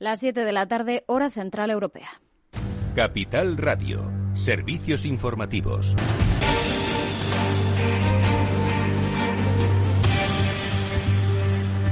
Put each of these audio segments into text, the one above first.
Las 7 de la tarde, hora central europea. Capital Radio. Servicios informativos.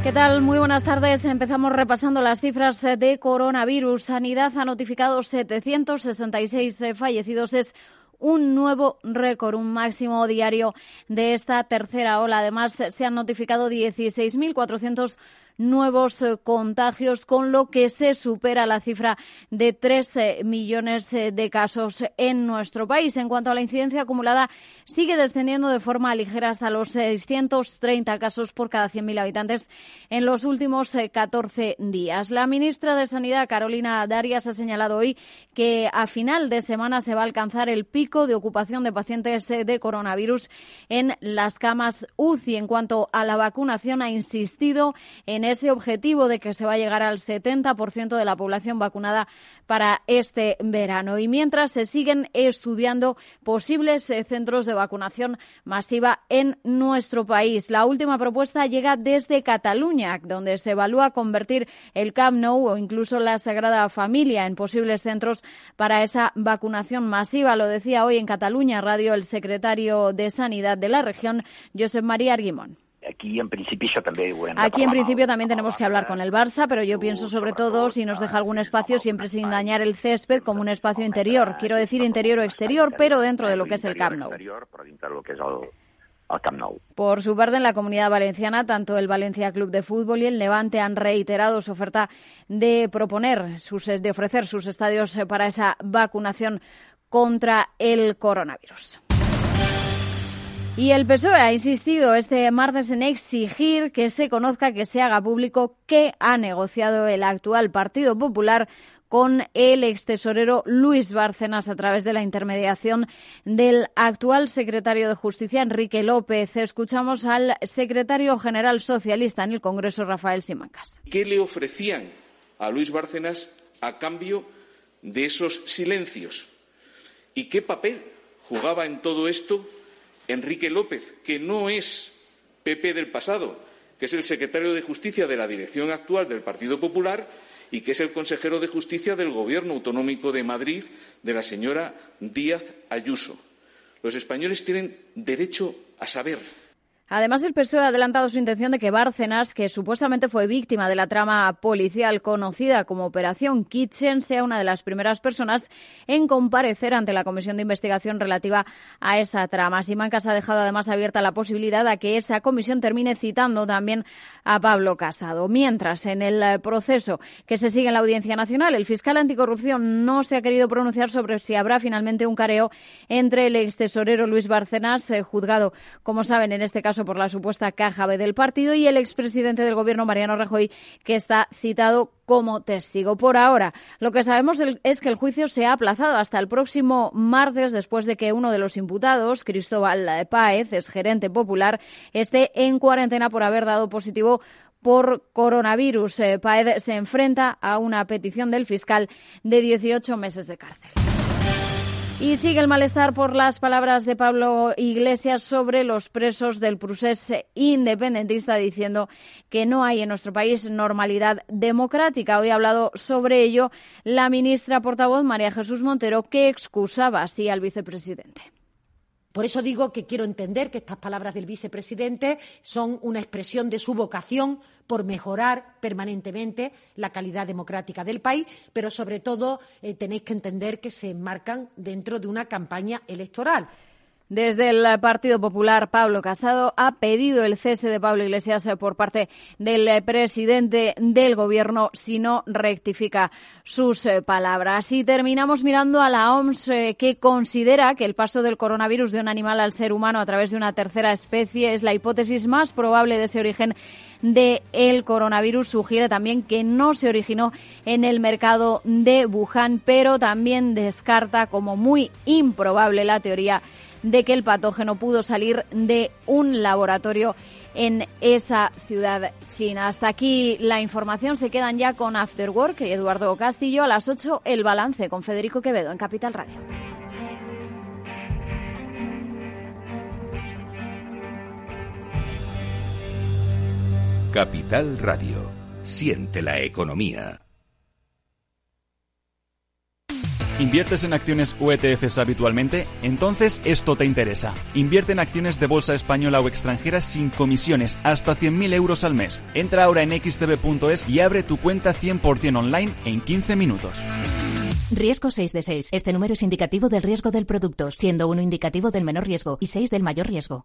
¿Qué tal? Muy buenas tardes. Empezamos repasando las cifras de coronavirus. Sanidad ha notificado 766 fallecidos. Es un nuevo récord, un máximo diario de esta tercera ola. Además, se han notificado 16.400 nuevos eh, contagios, con lo que se supera la cifra de 3 eh, millones eh, de casos en nuestro país. En cuanto a la incidencia acumulada, sigue descendiendo de forma ligera hasta los 630 casos por cada 100.000 habitantes en los últimos 14 días. La ministra de Sanidad, Carolina Darias, ha señalado hoy que a final de semana se va a alcanzar el pico de ocupación de pacientes de coronavirus en las camas UCI. En cuanto a la vacunación, ha insistido en ese objetivo de que se va a llegar al 70% de la población vacunada para este verano. Y mientras se siguen estudiando posibles eh, centros de vacunación masiva en nuestro país. La última propuesta llega desde Cataluña, donde se evalúa convertir el Camp Nou o incluso la Sagrada Familia en posibles centros para esa vacunación masiva. Lo decía hoy en Cataluña Radio el secretario de Sanidad de la región, Josep María Arguimón. Aquí en principio también Aquí en principio también tenemos que hablar con el Barça, pero yo pienso sobre todo si nos deja algún espacio siempre sin dañar el césped como un espacio interior. Quiero decir interior o exterior, pero dentro de lo que es el Camp Nou. Por su parte, en la comunidad valenciana, tanto el Valencia Club de Fútbol y el Levante han reiterado su oferta de proponer, sus, de ofrecer sus estadios para esa vacunación contra el coronavirus. Y el PSOE ha insistido este martes en exigir que se conozca, que se haga público que ha negociado el actual Partido Popular con el ex tesorero Luis Bárcenas a través de la intermediación del actual secretario de Justicia, Enrique López. Escuchamos al secretario general socialista en el Congreso, Rafael Simancas. ¿Qué le ofrecían a Luis Bárcenas a cambio de esos silencios? ¿Y qué papel jugaba en todo esto Enrique López, que no es PP del pasado, que es el secretario de Justicia de la dirección actual del Partido Popular y que es el consejero de Justicia del Gobierno autonómico de Madrid de la señora Díaz Ayuso. Los españoles tienen derecho a saber Además, el PSOE ha adelantado su intención de que Bárcenas, que supuestamente fue víctima de la trama policial conocida como Operación Kitchen, sea una de las primeras personas en comparecer ante la comisión de investigación relativa a esa trama. Simancas ha dejado además abierta la posibilidad de que esa comisión termine citando también a Pablo Casado. Mientras, en el proceso que se sigue en la Audiencia Nacional, el fiscal anticorrupción no se ha querido pronunciar sobre si habrá finalmente un careo entre el ex tesorero Luis Bárcenas, eh, juzgado, como saben, en este caso por la supuesta caja B del partido y el expresidente del gobierno, Mariano Rajoy, que está citado como testigo. Por ahora, lo que sabemos es que el juicio se ha aplazado hasta el próximo martes después de que uno de los imputados, Cristóbal Páez, es gerente popular, esté en cuarentena por haber dado positivo por coronavirus. Eh, Páez se enfrenta a una petición del fiscal de 18 meses de cárcel. Y sigue el malestar por las palabras de Pablo Iglesias sobre los presos del procés independentista, diciendo que no hay en nuestro país normalidad democrática. Hoy ha hablado sobre ello la ministra portavoz María Jesús Montero, que excusaba así al vicepresidente. Por eso digo que quiero entender que estas palabras del vicepresidente son una expresión de su vocación por mejorar permanentemente la calidad democrática del país, pero sobre todo eh, tenéis que entender que se enmarcan dentro de una campaña electoral. Desde el Partido Popular, Pablo Casado ha pedido el cese de Pablo Iglesias eh, por parte del eh, presidente del Gobierno si no rectifica sus eh, palabras. Y terminamos mirando a la OMS, que considera que el paso del coronavirus de un animal al ser humano a través de una tercera especie es la hipótesis más probable de ese origen el coronavirus. Sugiere también que no se originó en el mercado de Wuhan, pero también descarta como muy improbable la teoría de que el patógeno pudo salir de un laboratorio en esa ciudad china. Hasta aquí la información. Se quedan ya con After Work y Eduardo Castillo. A las 8 el balance con Federico Quevedo en Capital Radio. Capital Radio. Siente la economía. ¿Inviertes en acciones o ETFs habitualmente? Entonces esto te interesa. Invierte en acciones de bolsa española o extranjera sin comisiones, hasta 100.000 euros al mes. Entra ahora en xtb.es y abre tu cuenta 100% online en 15 minutos. Riesgo 6 de 6. Este número es indicativo del riesgo del producto, siendo uno indicativo del menor riesgo y 6 del mayor riesgo.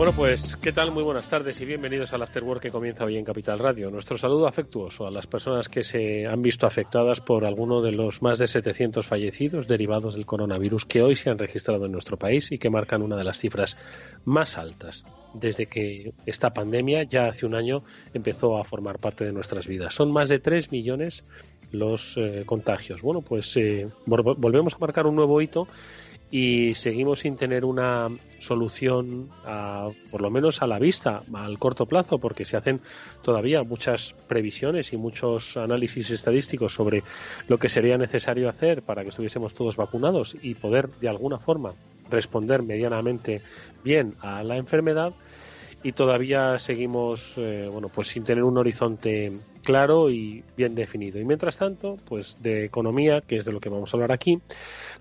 Bueno, pues, ¿qué tal? Muy buenas tardes y bienvenidos al Afterwork que comienza hoy en Capital Radio. Nuestro saludo afectuoso a las personas que se han visto afectadas por alguno de los más de 700 fallecidos derivados del coronavirus que hoy se han registrado en nuestro país y que marcan una de las cifras más altas desde que esta pandemia ya hace un año empezó a formar parte de nuestras vidas. Son más de 3 millones los eh, contagios. Bueno, pues eh, volvemos a marcar un nuevo hito y seguimos sin tener una solución por lo menos a la vista al corto plazo porque se hacen todavía muchas previsiones y muchos análisis estadísticos sobre lo que sería necesario hacer para que estuviésemos todos vacunados y poder de alguna forma responder medianamente bien a la enfermedad. Y todavía seguimos eh, bueno pues sin tener un horizonte claro y bien definido. Y mientras tanto pues de economía que es de lo que vamos a hablar aquí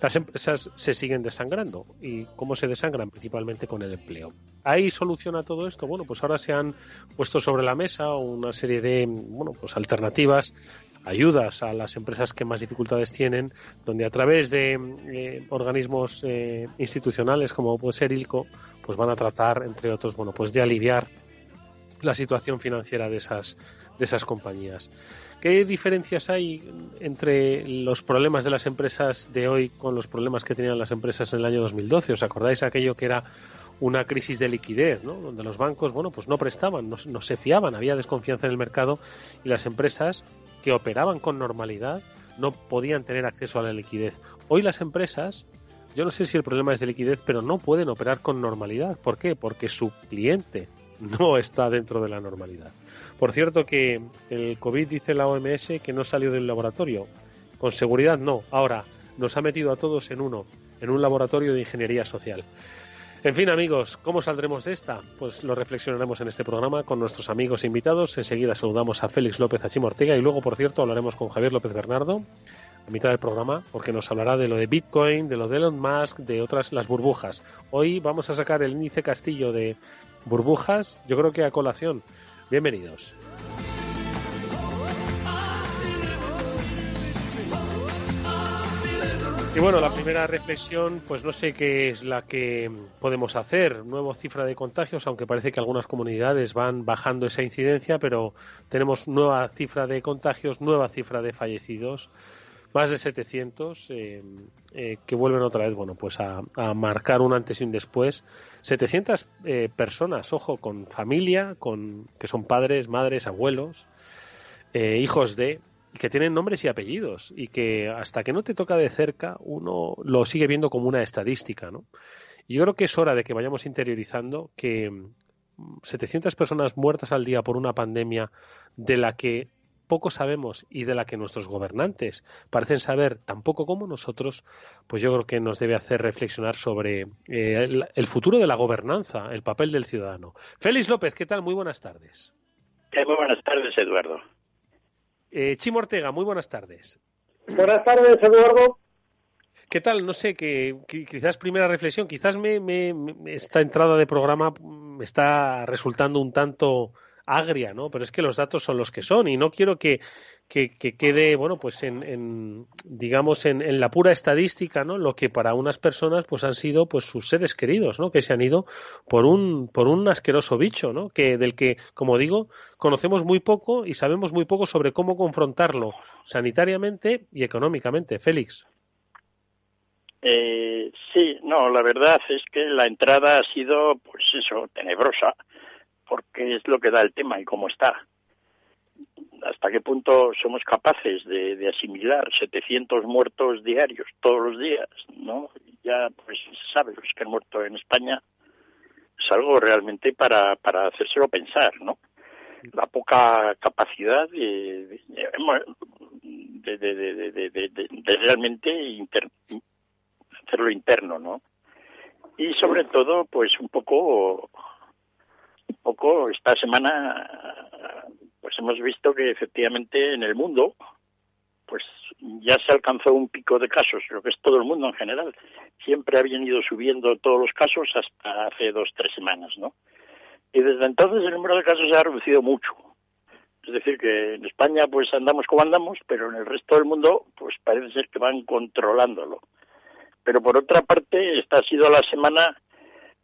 las empresas se siguen desangrando. Y cómo se desangran principalmente con el empleo. Hay solución a todo esto bueno pues ahora se han puesto sobre la mesa una serie de bueno pues alternativas ayudas a las empresas que más dificultades tienen, donde a través de eh, organismos eh, institucionales como puede ser ILCO, pues van a tratar, entre otros, bueno, pues de aliviar la situación financiera de esas, de esas compañías. ¿Qué diferencias hay entre los problemas de las empresas de hoy con los problemas que tenían las empresas en el año 2012? ¿Os acordáis aquello que era una crisis de liquidez, ¿no? donde los bancos bueno, pues no prestaban, no, no se fiaban, había desconfianza en el mercado y las empresas que operaban con normalidad no podían tener acceso a la liquidez. Hoy las empresas, yo no sé si el problema es de liquidez, pero no pueden operar con normalidad. ¿Por qué? Porque su cliente no está dentro de la normalidad. Por cierto que el COVID dice la OMS que no salió del laboratorio. Con seguridad no. Ahora nos ha metido a todos en uno, en un laboratorio de ingeniería social. En fin, amigos, ¿cómo saldremos de esta? Pues lo reflexionaremos en este programa con nuestros amigos e invitados. Enseguida saludamos a Félix López Achimortega y luego, por cierto, hablaremos con Javier López Bernardo a mitad del programa porque nos hablará de lo de Bitcoin, de lo de Elon Musk, de otras las burbujas. Hoy vamos a sacar el índice Castillo de burbujas, yo creo que a colación. Bienvenidos. Y bueno, la primera reflexión, pues no sé qué es la que podemos hacer. Nuevo cifra de contagios, aunque parece que algunas comunidades van bajando esa incidencia, pero tenemos nueva cifra de contagios, nueva cifra de fallecidos, más de 700, eh, eh, que vuelven otra vez, bueno, pues a, marcar un antes y un después. 700 eh, personas, ojo, con familia, con que son padres, madres, abuelos, hijos de, que tienen nombres y apellidos y que hasta que no te toca de cerca uno lo sigue viendo como una estadística, ¿no? Y yo creo que es hora de que vayamos interiorizando que 700 mm, personas muertas al día por una pandemia de la que poco sabemos y de la que nuestros gobernantes parecen saber tan poco como nosotros, pues yo creo que nos debe hacer reflexionar sobre eh, el, futuro de la gobernanza, el papel del ciudadano. Félix López, ¿qué tal? Muy buenas tardes. muy buenas tardes, Eduardo. Eh, Chimo Ortega, muy buenas tardes. Buenas tardes, Eduardo. ¿Qué tal? No sé, que, quizás primera reflexión, quizás me, esta entrada de programa me está resultando un tanto agria, ¿no? Pero es que los datos son los que son y no quiero que, que, quede, bueno, pues en, digamos, en, la pura estadística, ¿no? Lo que para unas personas, pues han sido, pues sus seres queridos, ¿no? Que se han ido por un, por un asqueroso bicho, ¿no? Que del que, como digo, conocemos muy poco y sabemos muy poco sobre cómo confrontarlo sanitariamente y económicamente. Félix. Eh, sí, no, la verdad es que la entrada ha sido, pues eso, tenebrosa, porque es lo que da el tema y cómo está hasta qué punto somos capaces de, asimilar 700 muertos diarios todos los días, ¿no? Ya pues se sabe los que han muerto en España es algo realmente para, para hacérselo pensar, ¿no? La poca capacidad de, de, de, de, realmente hacerlo interno, ¿no? Y sobre todo, pues un poco, poco esta semana, pues hemos visto que efectivamente en el mundo, pues ya se alcanzó un pico de casos, lo que es todo el mundo en general. Siempre habían ido subiendo todos los casos hasta hace dos, tres semanas, ¿no? Y desde entonces el número de casos ha reducido mucho. Es decir, que en España pues andamos como andamos, pero en el resto del mundo pues parece ser que van controlándolo. Pero por otra parte, esta ha sido la semana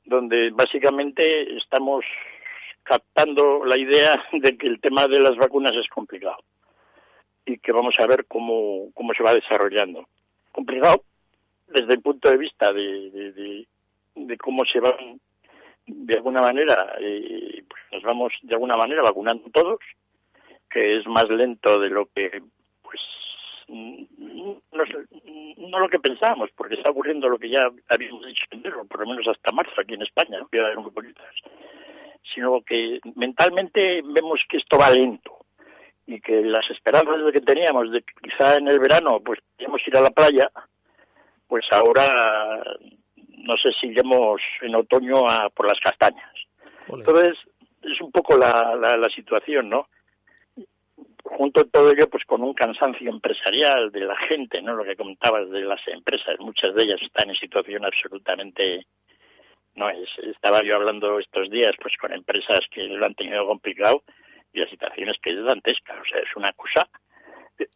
donde básicamente estamos captando la idea de que el tema de las vacunas es complicado y que vamos a ver cómo, cómo se va desarrollando. Complicado desde el punto de vista de, de, cómo se van, de alguna manera, eh, pues nos vamos de alguna manera vacunando todos, que es más lento de lo que, pues, no, lo que pensábamos, porque está ocurriendo lo que ya habíamos dicho en enero, por lo menos hasta marzo aquí en España, no quiero muy bonitas, sino que mentalmente vemos que esto va lento y que las esperanzas que teníamos de que quizá en el verano pues podíamos ir a la playa, pues ahora no sé si iremos en otoño a por las castañas. Entonces, es un poco la, la, la, situación, ¿no? Junto a todo ello, pues con un cansancio empresarial de la gente, ¿no? Lo que comentabas de las empresas, muchas de ellas están en situación absolutamente no es estaba yo hablando estos días pues con empresas que lo han tenido complicado y la situación es que es dantesca, o sea, es una cosa.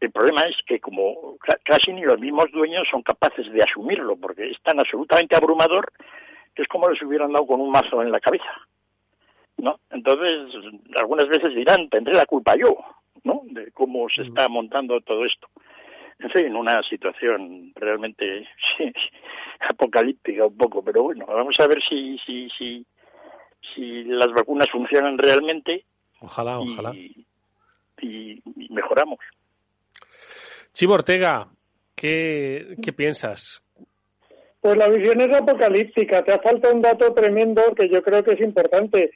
El problema es que como casi ni los mismos dueños son capaces de asumirlo, porque es tan absolutamente abrumador que es como les hubieran dado con un mazo en la cabeza. ¿No? Entonces, algunas veces dirán, tendré la culpa yo, ¿no? De cómo se está montando todo esto. En fin, una situación realmente apocalíptica un poco, pero bueno, vamos a ver si, si, si, si las vacunas funcionan realmente Ojalá, ojalá. Y, mejoramos. Chivo Ortega, ¿qué, ¿qué piensas? Pues la visión es apocalíptica. Te ha faltado un dato tremendo que yo creo que es importante.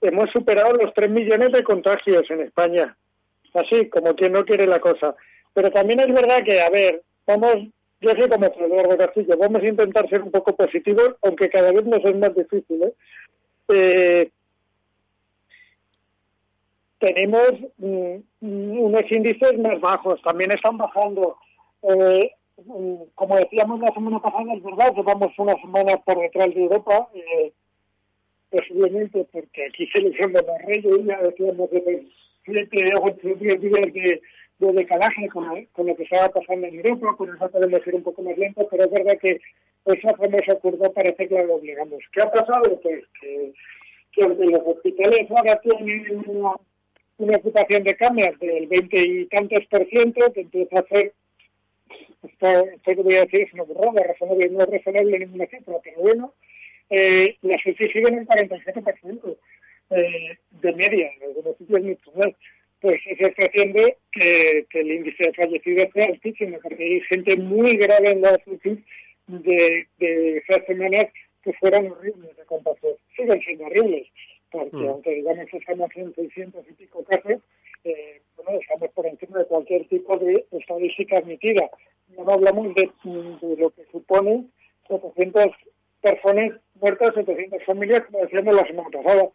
Hemos superado los 3 millones de contagios en España. Así, como quien no quiere la cosa. Pero también es verdad que, a ver, vamos, yo soy como Eduardo Castillo, vamos a intentar ser un poco positivos, aunque cada vez nos es más difícil. ¿eh? eh tenemos mm, unos índices más bajos, también están bajando. Eh, mm, como decíamos la semana pasada, es verdad que vamos una semana por detrás de Europa, eh, posiblemente porque aquí se celebramos los reyes, ya decíamos de siete o ocho días de, de decalaje con, con, lo que estaba pasando en Europa, por eso podemos ir un poco más lento, pero es verdad que esa famosa curva parece que la obligamos. ¿Qué ha pasado? Pues que, los hospitales ahora tienen una una ocupación de camas del 20 y tantos por ciento, que empieza a ser, esto, esto que voy a decir es una burrada, razonable, no es razonable ninguna cifra, pero bueno, eh, las UCI siguen en 47% eh, de media, en algunos sitios mucho más. Pues eso está haciendo que, que el índice de fallecidos sea altísimo, porque hay gente muy grave en las UCI de, de esas semanas que fueron horribles de contagio. Siguen siendo horribles porque mm. aunque digamos que estamos en 600 y pico casos, eh, bueno, estamos por encima de cualquier tipo de estadística admitida. No hablamos de, lo que supone 700 personas muertas, 700 familias, como decíamos la semana pasada.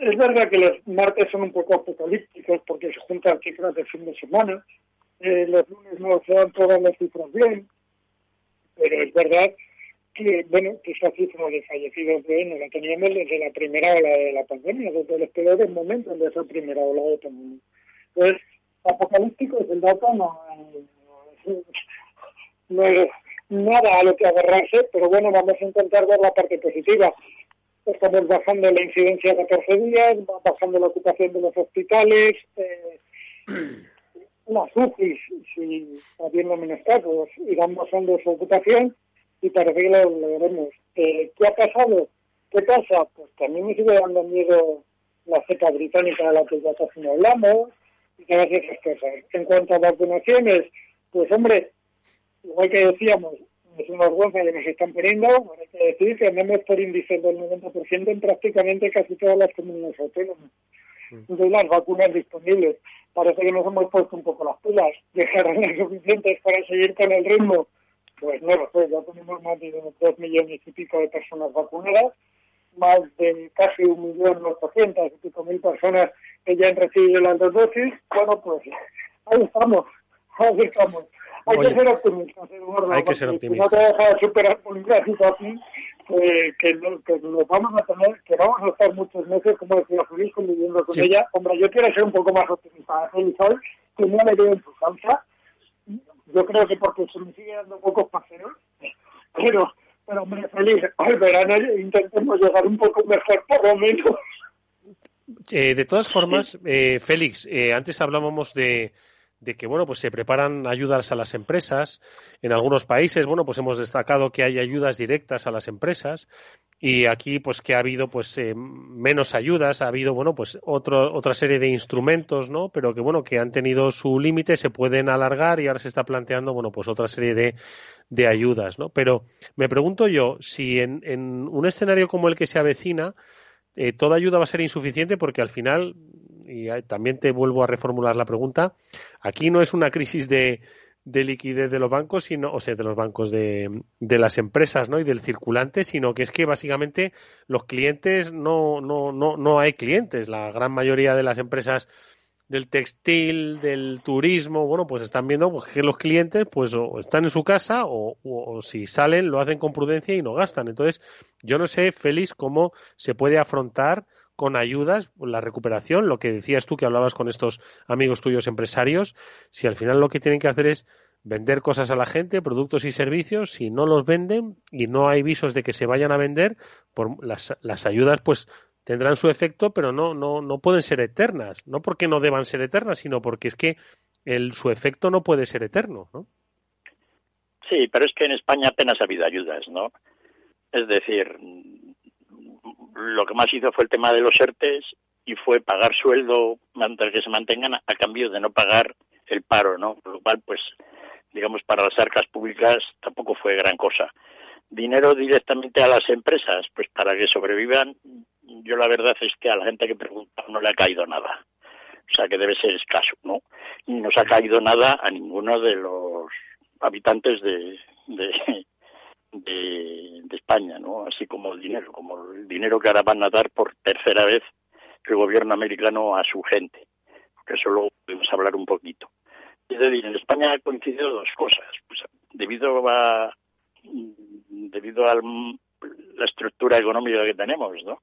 Es verdad que los martes son un poco apocalípticos porque se juntan cifras de fin de semana, eh, los lunes no se dan todas las cifras bien, pero es verdad que, bueno, que esa cifra de fallecidos de no la teníamos desde la primera ola de la pandemia, desde los peores momentos de esa primera ola de pandemia. Entonces, apocalíptico es el dato, no, no, es nada a lo que agarrarse, pero bueno, vamos a intentar ver la parte positiva. Estamos bajando la incidencia de 14 días, bajando la ocupación de los hospitales, eh, las UCI, si habiendo menos casos, irán bajando su ocupación y parece que lo lograremos. Eh, ¿Qué ha pasado? ¿Qué pasa? Pues también me sigue dando miedo la cepa británica de la que ya casi no hablamos y todas esas cosas. En cuanto a vacunaciones, pues hombre, igual que decíamos, es una vergüenza que nos están poniendo, hay que decir que andamos por índices del 90% en prácticamente casi todas las comunidades autónomas mm. de las vacunas disponibles. parece que nos hemos puesto un poco las pilas. ¿Dejarán las suficientes para seguir con el ritmo? Pues no lo sé, ya tenemos más de dos millones y pico de personas vacunadas, más de casi un millón ochocientos y pico mil personas que ya han recibido las dos dosis. Bueno, pues ahí estamos, ahí estamos. Hay que ser optimistas, Eduardo. Hay que ser optimistas. no te dejas superar por una situación que, que, que, nos vamos a tener, que vamos a estar muchos meses, como decía Feliz, conviviendo con ella. Hombre, yo quiero ser un poco más optimista. Feliz hoy, que no le veo en su causa. Yo creo que porque se me sigue dando pocos paseos. Pero, pero hombre, Feliz, al verano intentemos llegar un poco mejor, por lo menos. Eh, de todas formas, eh, Félix, eh, antes hablábamos de, de que bueno pues se preparan ayudas a las empresas. En algunos países bueno pues hemos destacado que hay ayudas directas a las empresas. Y aquí pues que ha habido pues eh, menos ayudas. Ha habido bueno pues otro, otra serie de instrumentos no pero que bueno que han tenido su límite se pueden alargar y ahora se está planteando bueno pues otra serie de, de ayudas no pero me pregunto yo si en, en un escenario como el que se avecina eh, toda ayuda va a ser insuficiente porque al final y también te vuelvo a reformular la pregunta, aquí no es una crisis de, de liquidez de los bancos, sino, o sea, de los bancos de, de, las empresas, ¿no? Y del circulante, sino que es que básicamente los clientes no, no, no, no hay clientes. La gran mayoría de las empresas del textil, del turismo, bueno, pues están viendo pues, que los clientes, pues, o están en su casa o, o, si salen lo hacen con prudencia y no gastan. Entonces, yo no sé, Félix, cómo se puede afrontar con ayudas, la recuperación, lo que decías tú que hablabas con estos amigos tuyos empresarios, si al final lo que tienen que hacer es vender cosas a la gente, productos y servicios, si no los venden y no hay visos de que se vayan a vender, las, las ayudas pues tendrán su efecto, pero no, no, no pueden ser eternas, no porque no deban ser eternas, sino porque es que el, su efecto no puede ser eterno, ¿no? Sí, pero es que en España apenas ha habido ayudas, ¿no? Es decir, lo que más hizo fue el tema de los ERTES y fue pagar sueldo mientras que se mantengan a cambio de no pagar el paro, ¿no? Lo cual, pues, digamos, para las arcas públicas tampoco fue gran cosa. Dinero directamente a las empresas, pues para que sobrevivan, yo la verdad es que a la gente que pregunta no le ha caído nada. O sea que debe ser escaso, ¿no? Y no se ha caído nada a ninguno de los habitantes de, de, España, ¿no? Así como el dinero, como el dinero que ahora van a dar por tercera vez el gobierno americano a su gente, que eso lo podemos hablar un poquito. Es decir, en España han coincidido dos cosas, pues debido a debido a la estructura económica que tenemos, ¿no?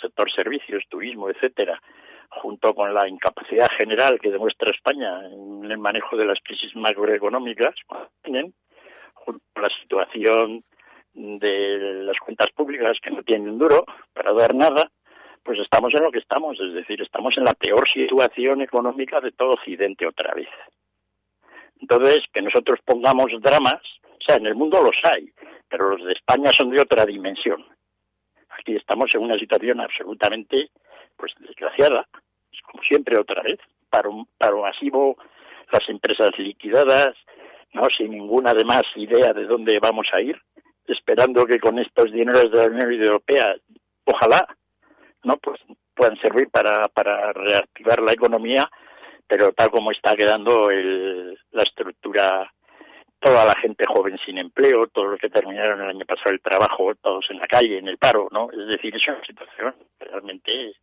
Sector servicios, turismo, etcétera, junto con la incapacidad general que demuestra España en el manejo de las crisis macroeconómicas, tienen, la situación de las cuentas públicas que no tienen duro para dar nada, pues estamos en lo que estamos, es decir, estamos en la peor situación económica de todo Occidente otra vez. Entonces, que nosotros pongamos dramas, o sea, en el mundo los hay, pero los de España son de otra dimensión. Aquí estamos en una situación absolutamente, pues, desgraciada, como siempre otra vez, paro, paro masivo, las empresas liquidadas, no sin ninguna además idea de dónde vamos a ir, esperando que con estos dineros de la Unión Europea, ojalá, no pues puedan servir para, para reactivar la economía, pero tal como está quedando el, la estructura, toda la gente joven sin empleo, todos los que terminaron el año pasado el trabajo, todos en la calle, en el paro, ¿no? Es decir, es una situación realmente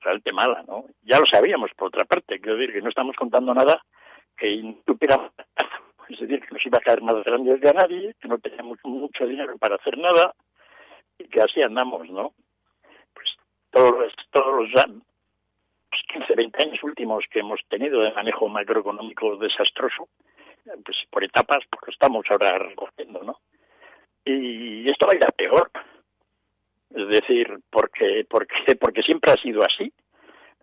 realmente mala, ¿no? Ya lo sabíamos, por otra parte, quiero decir que no estamos contando nada que tuviera es decir, que nos iba a caer más grande que a nadie, que no teníamos mucho dinero para hacer nada y que así andamos, ¿no? Pues todos los, todos los 15, 20 años últimos que hemos tenido de manejo macroeconómico desastroso, pues por etapas, porque estamos ahora recogiendo, ¿no? Y esto va a ir a peor. Es decir, porque, porque, porque siempre ha sido así.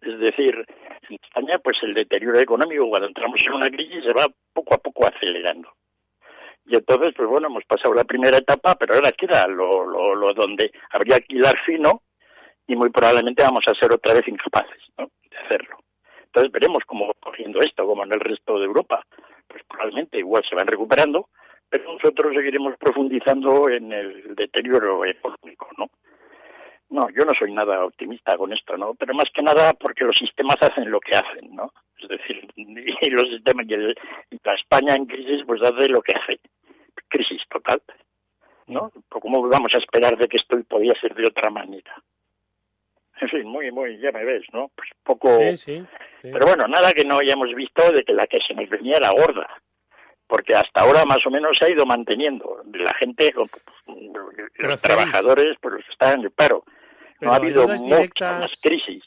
Es decir, en España, pues el deterioro económico cuando entramos en una crisis se va poco a poco acelerando. Y entonces, pues bueno, hemos pasado la primera etapa, pero ahora queda lo, lo, lo donde habría que hilar fino y muy probablemente vamos a ser otra vez incapaces de hacerlo. Entonces veremos cómo cogiendo esto, como en el resto de Europa, pues probablemente igual se van recuperando, pero nosotros seguiremos profundizando en el deterioro económico, ¿no? No, yo no soy nada optimista con esto, ¿no? Pero más que nada porque los sistemas hacen lo que hacen, ¿no? Es decir, y los sistemas y, la España en crisis pues hace lo que hace, crisis total, ¿no? ¿Cómo vamos a esperar de que esto podía ser de otra manera? En fin, muy, muy, ya me ves, ¿no? Pues poco... Pero bueno, nada que no hayamos visto de que la que se nos venía era gorda porque hasta ahora más o menos se ha ido manteniendo. La gente, los trabajadores, pues están en el paro. No ha habido muchas crisis,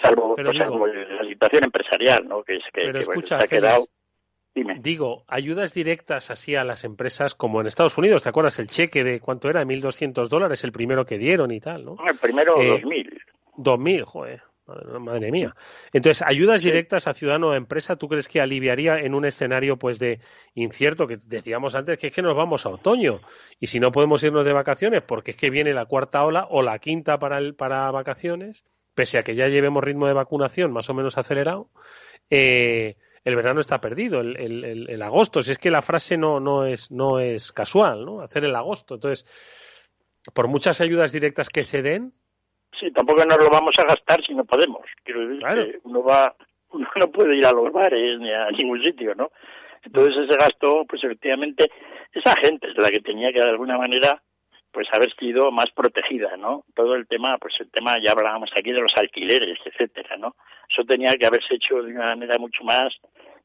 salvo, pues, la situación empresarial, ¿no? Que es que, se ha quedado. Dime. Digo, ayudas directas así a las empresas como en Estados Unidos, ¿te acuerdas el cheque de cuánto era? 1.200 dólares, el primero que dieron y tal, ¿no? El primero, eh, 2.000. 2.000, joder. Madre mía. Entonces, ayudas directas a ciudadano o empresa, ¿tú crees que aliviaría en un escenario pues de incierto que decíamos antes que es que nos vamos a otoño y si no podemos irnos de vacaciones porque es que viene la cuarta ola o la quinta para el, para vacaciones, pese a que ya llevemos ritmo de vacunación más o menos acelerado, eh, el verano está perdido, el, el, el, agosto, si es que la frase no, no es no es casual, ¿no? Hacer el agosto. Entonces, por muchas ayudas directas que se den, Sí, tampoco nos lo vamos a gastar si no podemos. Quiero decir que uno va, uno no puede ir a los bares ni a ningún sitio, ¿no? Entonces ese gasto, pues efectivamente, esa gente es la que tenía que de alguna manera, pues haber sido más protegida, ¿no? Todo el tema, pues el tema, ya hablábamos aquí de los alquileres, etcétera, ¿no? Eso tenía que haberse hecho de una manera mucho más,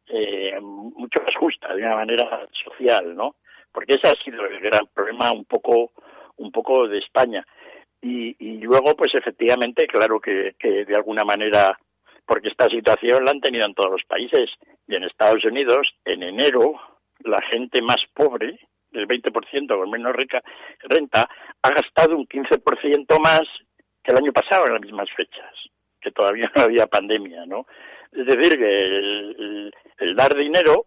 eh, mucho más justa, de una manera social, ¿no? Porque ese ha sido el gran problema un poco, un poco de España y, luego, pues efectivamente, claro que, de alguna manera, porque esta situación la han tenido en todos los países, y en Estados Unidos, en enero, la gente más pobre, del 20% con menos rica, renta, ha gastado un 15% más que el año pasado en las mismas fechas, que todavía no había pandemia, ¿no? Es decir, que el, dar dinero,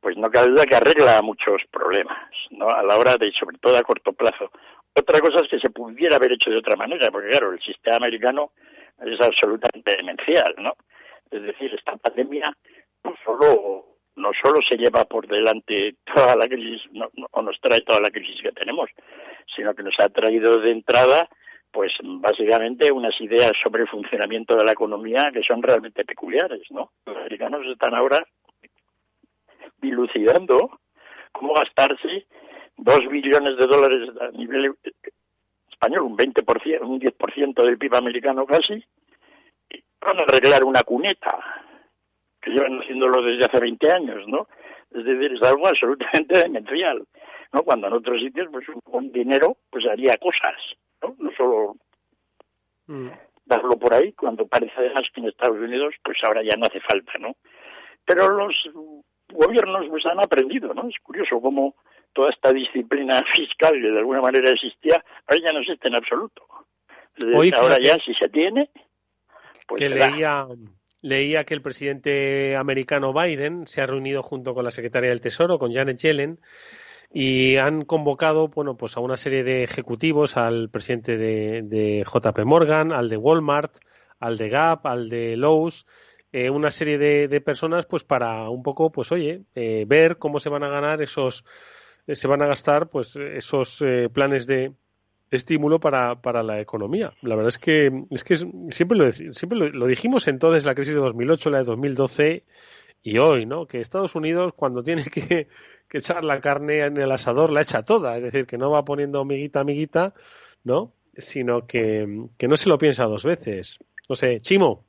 pues no cabe duda que arregla muchos problemas, ¿no? A la hora de, sobre todo a corto plazo. Otra cosa es que se pudiera haber hecho de otra manera, porque claro, el sistema americano es absolutamente demencial, ¿no? Es decir, esta pandemia no solo, no solo se lleva por delante toda la crisis, o nos trae toda la crisis que tenemos, sino que nos ha traído de entrada, pues básicamente unas ideas sobre el funcionamiento de la economía que son realmente peculiares, ¿no? Los americanos están ahora dilucidando cómo gastarse dos billones de dólares a nivel español, un 20%, un 10% del PIB americano casi, y van a arreglar una cuneta, que llevan haciéndolo desde hace 20 años, ¿no? Es decir, es algo absolutamente demencial, ¿no? Cuando en otros sitios, pues con dinero, pues haría cosas, ¿no? No solo mm. darlo por ahí, cuando parece además que en Estados Unidos, pues ahora ya no hace falta, ¿no? Pero los gobiernos pues han aprendido, ¿no? Es curioso cómo toda esta disciplina fiscal que de alguna manera existía, ahora ya no existe en absoluto. ahora ya si se tiene, pues que leía leía que el presidente americano Biden se ha reunido junto con la secretaria del Tesoro, con Janet Yellen, y han convocado bueno pues a una serie de ejecutivos al presidente de, JP Morgan al de Walmart al de Gap al de Lowe's eh, una serie de, personas pues para un poco pues oye eh, ver cómo se van a ganar esos eh, se van a gastar pues esos planes de estímulo para, para la economía. La verdad es que es que siempre lo siempre lo, dijimos entonces la crisis de 2008, la de 2012 y hoy, ¿no? Que Estados Unidos cuando tiene que, que echar la carne en el asador la echa toda, es decir, que no va poniendo amiguita amiguita, ¿no? Sino que, que no se lo piensa dos veces. No sé, Chimo.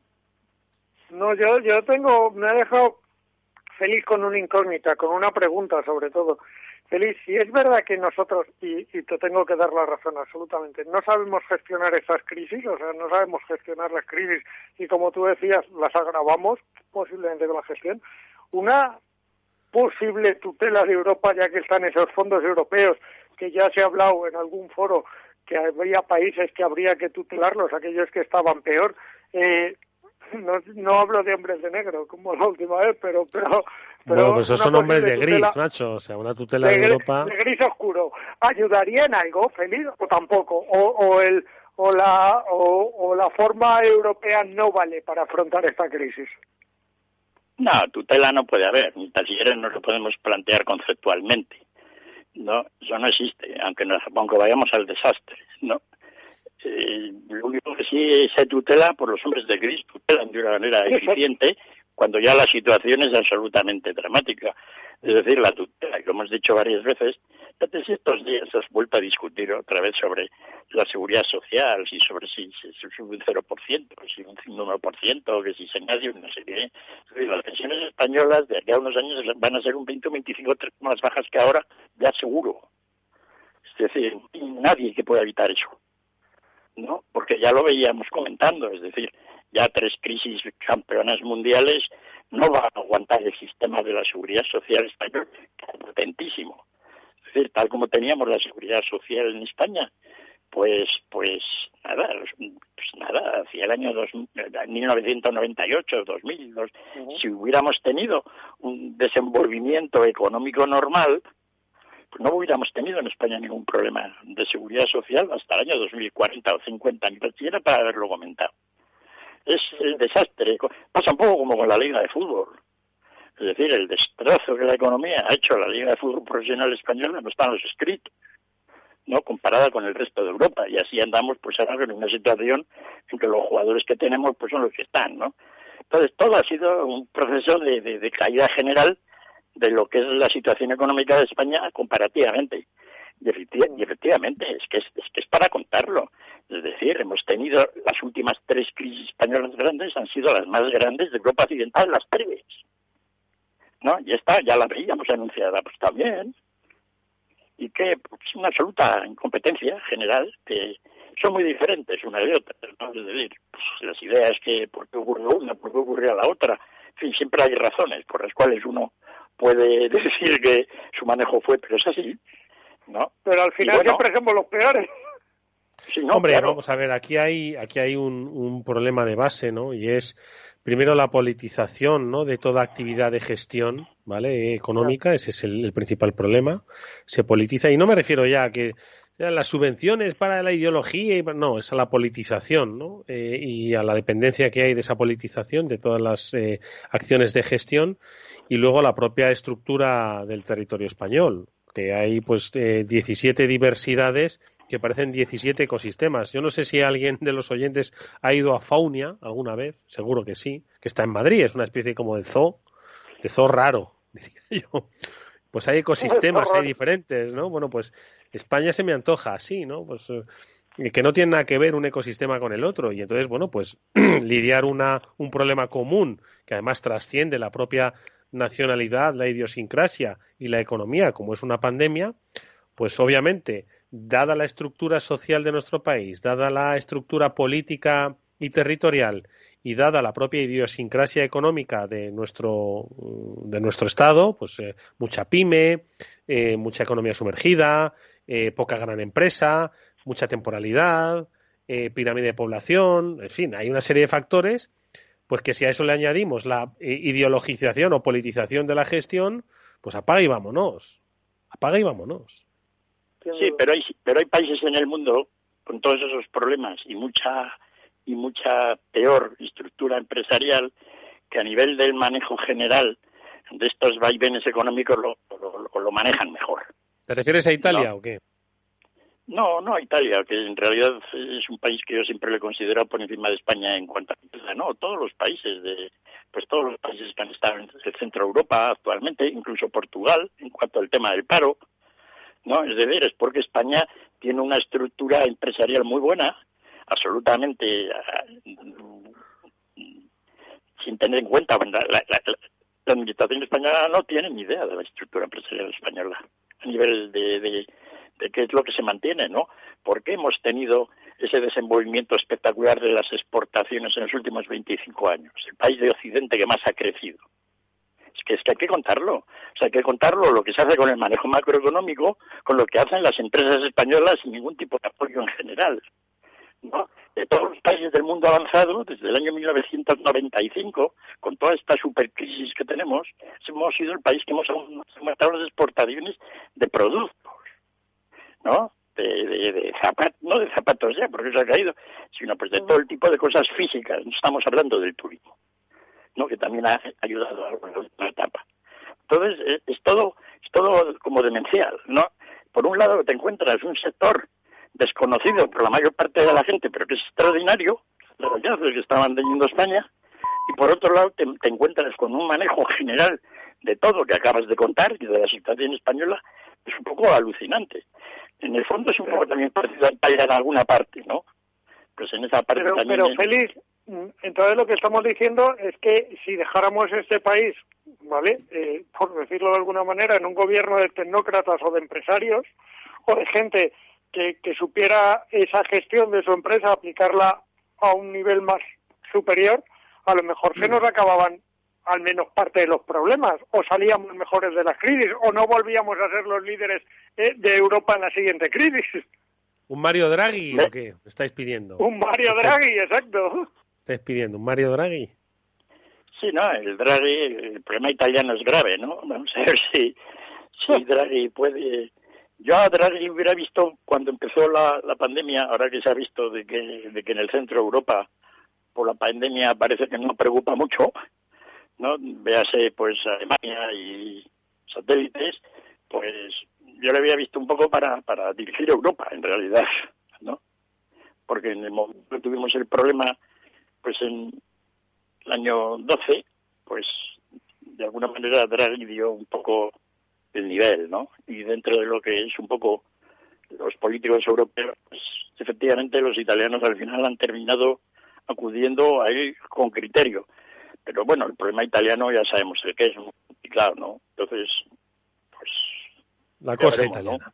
No, yo, yo tengo, me ha dejado feliz con una incógnita, con una pregunta sobre todo. Feliz, si es verdad que nosotros, y, te tengo que dar la razón absolutamente, no sabemos gestionar estas crisis, o sea, no sabemos gestionar las crisis y como tú decías, las agravamos posiblemente con la gestión, una posible tutela de Europa, ya que están esos fondos europeos, que ya se ha hablado en algún foro que habría países que habría que tutelarlos, aquellos que estaban peor, eh, no, no hablo de hombres de negro como la última vez, pero pero pero pues esos son hombres de gris, macho, o sea, una tutela de, Europa de gris oscuro. ¿Ayudaría en algo, feliz o tampoco? O, o el o la o, o la forma europea no vale para afrontar esta crisis. No, tutela no puede haber, ni siquiera no lo podemos plantear conceptualmente. No, eso no existe, aunque, nos, aunque vayamos al desastre, ¿no? Eh, lo único que sí se tutela por los hombres de gris, tutelan de una manera eficiente cuando ya la situación es absolutamente dramática. Es decir, la tutela, como hemos dicho varias veces, si estos días has vuelto a discutir otra vez sobre la seguridad social, si sobre si, si, un 0%, si un 1%, que si se añade no sé qué. Las pensiones españolas de aquí a unos años van a ser un 20 o 25 más bajas que ahora, ya seguro. Es decir, nadie que pueda evitar eso. ¿No? Porque ya lo veíamos comentando, es decir, ya tres crisis campeonas mundiales no va a aguantar el sistema de la seguridad social español, que es potentísimo. Es decir, tal como teníamos la seguridad social en España, pues, pues nada, pues nada, hacia el año dos, 1998, 2000, si hubiéramos tenido un desenvolvimiento económico normal, no hubiéramos tenido en España ningún problema de seguridad social hasta el año 2040 o 50, ni siquiera para haberlo comentado. Es el desastre. Pasa un poco como con la Liga de Fútbol. Es decir, el destrozo que la economía ha hecho la Liga de Fútbol Profesional Española no está en los escritos, ¿no? Comparada con el resto de Europa. Y así andamos, pues ahora en una situación en que los jugadores que tenemos, pues son los que están, ¿no? Entonces, todo ha sido un proceso de caída general de lo que es la situación económica de España comparativamente. Y, efectivamente, es que es, que es para contarlo. Es decir, hemos tenido las últimas tres crisis españolas grandes, han sido las más grandes de Europa Occidental, las tres. ¿No? Y esta ya la veíamos anunciada, pues también. Y que pues, es una absoluta incompetencia general, que son muy diferentes una de otra. Es decir, pues, las ideas que por qué ocurrió una, por qué ocurrió la otra, en fin, siempre hay razones por las cuales uno puede decir que su manejo fue, pero es así, ¿no? Pero al final siempre somos los peores. Hombre, vamos a ver, aquí hay, aquí hay un, un problema de base, ¿no? Y es primero la politización ¿no? de toda actividad de gestión vale económica ese es el, principal problema se politiza y no me refiero ya a que las subvenciones para la ideología y no es a la politización ¿no? Eh, y a la dependencia que hay de esa politización de todas las eh, acciones de gestión y luego la propia estructura del territorio español, que hay pues eh, 17 diversidades que parecen 17 ecosistemas. Yo no sé si alguien de los oyentes ha ido a Faunia alguna vez, seguro que sí, que está en Madrid, es una especie como de zoo, de zoo raro, diría yo. Pues hay ecosistemas, hay diferentes, ¿no? Bueno, pues España se me antoja así, ¿no? Pues eh, que no tiene nada que ver un ecosistema con el otro y entonces, bueno, pues lidiar una, un problema común que además trasciende la propia nacionalidad, la idiosincrasia y la economía, como es una pandemia, pues obviamente, dada la estructura social de nuestro país, dada la estructura política y territorial y dada la propia idiosincrasia económica de nuestro, de nuestro Estado, pues eh, mucha pyme, eh, mucha economía sumergida, eh, poca gran empresa, mucha temporalidad, pirámide de población, en fin, hay una serie de factores pues que si a eso le añadimos la ideologización o politización de la gestión, pues apaga y vámonos. Apaga y vámonos. Sí, pero hay, pero hay países en el mundo con todos esos problemas y mucha y mucha peor estructura empresarial que a nivel del manejo general de estos vaivenes económicos lo, lo, manejan mejor. ¿Te refieres a Italia o qué? No, no Italia, que en realidad es un país que yo siempre le he considerado por encima de España en cuanto a no, todos los países de pues todos los países que han estado en el centro de Europa actualmente, incluso Portugal, en cuanto al tema del paro, no, es decir, es porque España tiene una estructura empresarial muy buena, absolutamente ah, sin tener en cuenta la, la, administración española no tiene ni idea de la estructura empresarial española a nivel de de qué es lo que se mantiene, ¿no? Porque hemos tenido ese desenvolvimiento espectacular de las exportaciones en los últimos 25 años, el país de Occidente que más ha crecido. Es que, es que hay que contarlo. O sea, hay que contarlo lo que se hace con el manejo macroeconómico, con lo que hacen las empresas españolas sin ningún tipo de apoyo en general. ¿No? De todos los países del mundo avanzado, desde el año 1995, con toda esta supercrisis que tenemos, hemos sido el país que hemos aumentado las exportaciones de productos ¿no? De, de, zapatos, no de zapatos ya, porque se ha caído, sino pues de todo el tipo de cosas físicas. estamos hablando del turismo, ¿no? Que también ha ayudado a la etapa. Entonces, eh, es todo, es todo como demencial, ¿no? Por un lado te encuentras un sector desconocido por la mayor parte de la gente, pero que es extraordinario, realidad es que estaban teniendo España, y por otro lado te, encuentras con un manejo general de todo lo que acabas de contar y de la situación española, es un poco alucinante. En el fondo es un poco también parecido a Italia en alguna parte, ¿no? Pues en esa parte pero, también... Pero, Félix, entonces lo que estamos diciendo es que si dejáramos este país, ¿vale? Eh, por decirlo de alguna manera, en un gobierno de tecnócratas o de empresarios o de gente que, que supiera esa gestión de su empresa, aplicarla a un nivel más superior, a lo mejor se nos mm. acababan al menos parte de los problemas, o salíamos mejores de las crisis, o no volvíamos a ser los líderes eh, de Europa en la siguiente crisis. ¿Un Mario Draghi o qué? estáis pidiendo? Un Mario Draghi, exacto estáis pidiendo? ¿Un Mario Draghi? Sí, no, el Draghi, el problema italiano es grave, ¿no? Vamos a ver si, si Draghi puede... Yo a Draghi hubiera visto cuando empezó la, la pandemia, ahora que se ha visto de que, de que en el centro de Europa por la pandemia parece que no preocupa mucho, ¿no? Véase pues Alemania y satélites, pues yo le había visto un poco para, para dirigir Europa en realidad, ¿no? Porque en el momento que tuvimos el problema pues en el año 12, pues de alguna manera Draghi dio un poco el nivel, ¿no? Y dentro de lo que es un poco los políticos europeos, pues efectivamente los italianos al final han terminado acudiendo a él con criterio. Pero bueno, el problema italiano ya sabemos el que es, y claro, ¿no? Entonces, pues... La cosa italiana.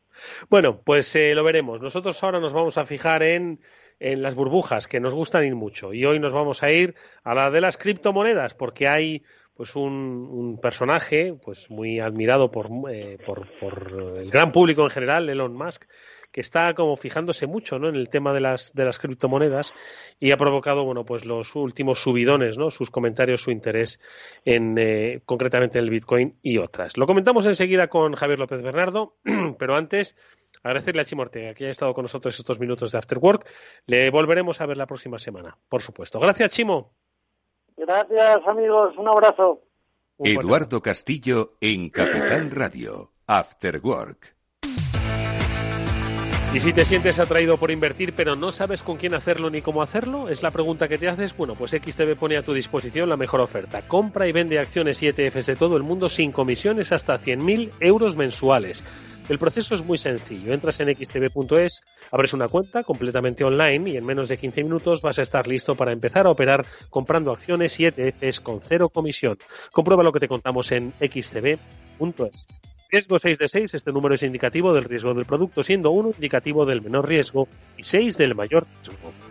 Bueno, pues eh, lo veremos. Nosotros ahora nos vamos a fijar en en las burbujas, que nos gustan ir mucho. Y hoy nos vamos a ir a la de las criptomonedas, porque hay pues un, personaje pues muy admirado por, eh, por, por, el gran público en general, Elon Musk, que está como fijándose mucho ¿no? en el tema de las, de las criptomonedas y ha provocado bueno pues los últimos subidones, ¿no? sus comentarios, su interés en eh, concretamente en el Bitcoin y otras. Lo comentamos enseguida con Javier López Bernardo, pero antes Agradecerle a Chimo Ortega que haya estado con nosotros estos minutos de After Work. Le volveremos a ver la próxima semana, por supuesto. Gracias, Chimo. Gracias, amigos. Un abrazo. Eduardo Castillo en Capital Radio. After Work. Y si te sientes atraído por invertir pero no sabes con quién hacerlo ni cómo hacerlo, es la pregunta que te haces. Bueno, pues XTB pone a tu disposición la mejor oferta. Compra y vende acciones y ETFs de todo el mundo sin comisiones hasta 100.000 euros mensuales. El proceso es muy sencillo. Entras en xtb.es, abres una cuenta completamente online y en menos de 15 minutos vas a estar listo para empezar a operar comprando acciones y ETFs con cero comisión. Comprueba lo que te contamos en xtb.es. Riesgo 6 de 6, este número es indicativo del riesgo del producto, siendo 1 indicativo del menor riesgo y 6 del mayor riesgo.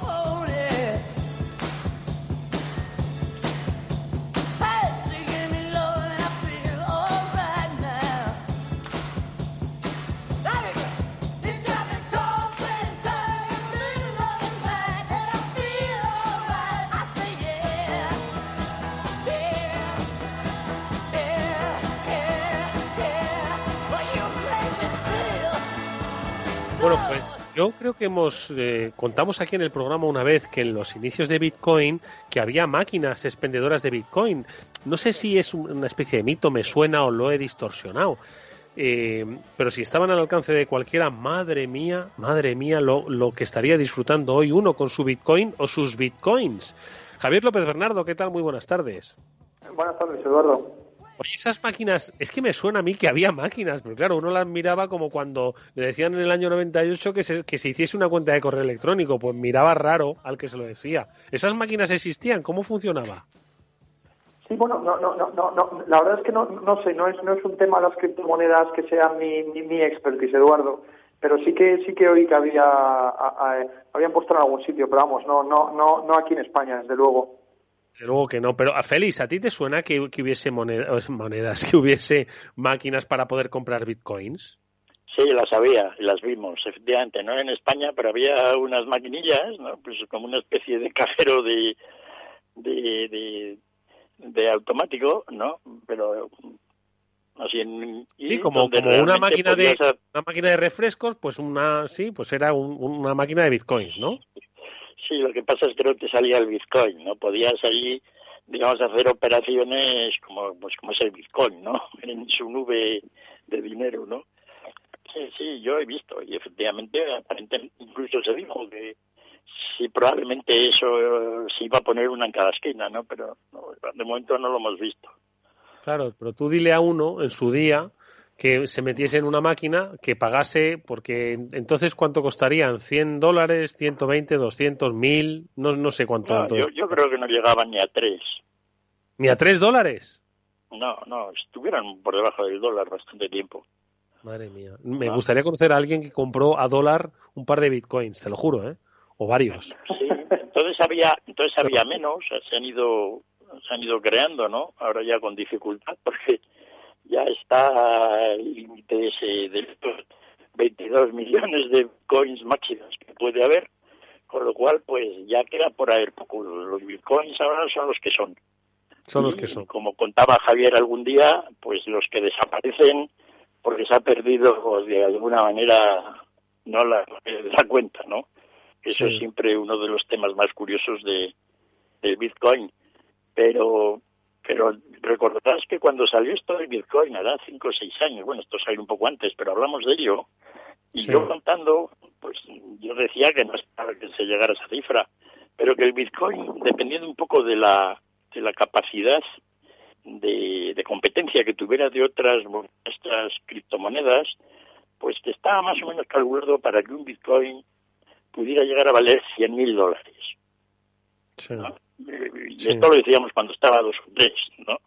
Yo creo que hemos eh, contamos aquí en el programa una vez que en los inicios de Bitcoin que había máquinas expendedoras de Bitcoin. No sé si es una especie de mito, me suena o lo he distorsionado. Eh, pero si estaban al alcance de cualquiera, madre mía, madre mía, lo, lo que estaría disfrutando hoy uno con su Bitcoin o sus Bitcoins. Javier López Bernardo, ¿qué tal? Muy buenas tardes. Buenas tardes, Eduardo. Oye, esas máquinas, es que me suena a mí que había máquinas, pero claro, uno las miraba como cuando le decían en el año 98 que se, que se hiciese una cuenta de correo electrónico, pues miraba raro al que se lo decía. ¿Esas máquinas existían? ¿Cómo funcionaba? Sí, bueno, no, no, no, no, la verdad es que no, no sé, no es, no es un tema de las criptomonedas que sea mi, mi, mi expertise, Eduardo, pero sí que sí que oí que había, habían puesto en algún sitio, pero vamos, no, no, no, no aquí en España, desde luego. Desde luego que no, pero a Félix, ¿a ti te suena que, que hubiese monedas, que hubiese máquinas para poder comprar bitcoins? Sí, las había, las vimos, efectivamente, no en España, pero había unas maquinillas, ¿no? Pues como una especie de cajero de, de de automático, ¿no? Pero así en, sí, como, como una máquina de una máquina de refrescos, pues una sí, pues era una máquina de bitcoins, ¿no? Sí, lo que pasa es que no te salía el bitcoin, ¿no? Podías allí, digamos, hacer operaciones como pues como es el bitcoin, ¿no? En su nube de dinero, ¿no? Sí, sí, yo he visto y efectivamente aparentemente incluso se dijo que sí, probablemente eso se iba a poner una en cada esquina, ¿no? Pero de momento no lo hemos visto. Claro, pero tú dile a uno en su día que se metiese en una máquina que pagase, porque entonces ¿cuánto costarían? ¿100 dólares, 120, 200, 1000? No, no sé cuánto. yo, yo, creo que no llegaban ni a 3. ¿Ni a 3 dólares? No, no, estuvieran por debajo del dólar bastante tiempo. Madre mía. Me gustaría conocer a alguien que compró a dólar un par de bitcoins, te lo juro, ¿eh? o varios. Sí, entonces había, entonces había menos, se han ido, se han ido creando, ¿no? Ahora ya con dificultad, porque ya está el límite ese de los 22 millones de coins máximos que puede haber, con lo cual, pues ya queda por ahí poco. Los bitcoins ahora son los que son. Son los que son. Como contaba Javier algún día, pues los que desaparecen porque se ha perdido de alguna manera no la, la cuenta, ¿no? Eso es siempre uno de los temas más curiosos de, del Bitcoin. Pero, pero recordarás que cuando salió esto del Bitcoin, hará cinco o seis años, bueno, esto salió un poco antes, pero hablamos de ello, y yo contando, pues yo decía que no esperaba que se llegara a esa cifra, pero que el Bitcoin, dependiendo un poco de la, de la capacidad de, de competencia que tuviera de otras estas criptomonedas, pues que estaba más o menos calculado para que un Bitcoin pudiera llegar a valer 100 mil dólares. Y esto lo decíamos cuando estaba a dos o tres, ¿no?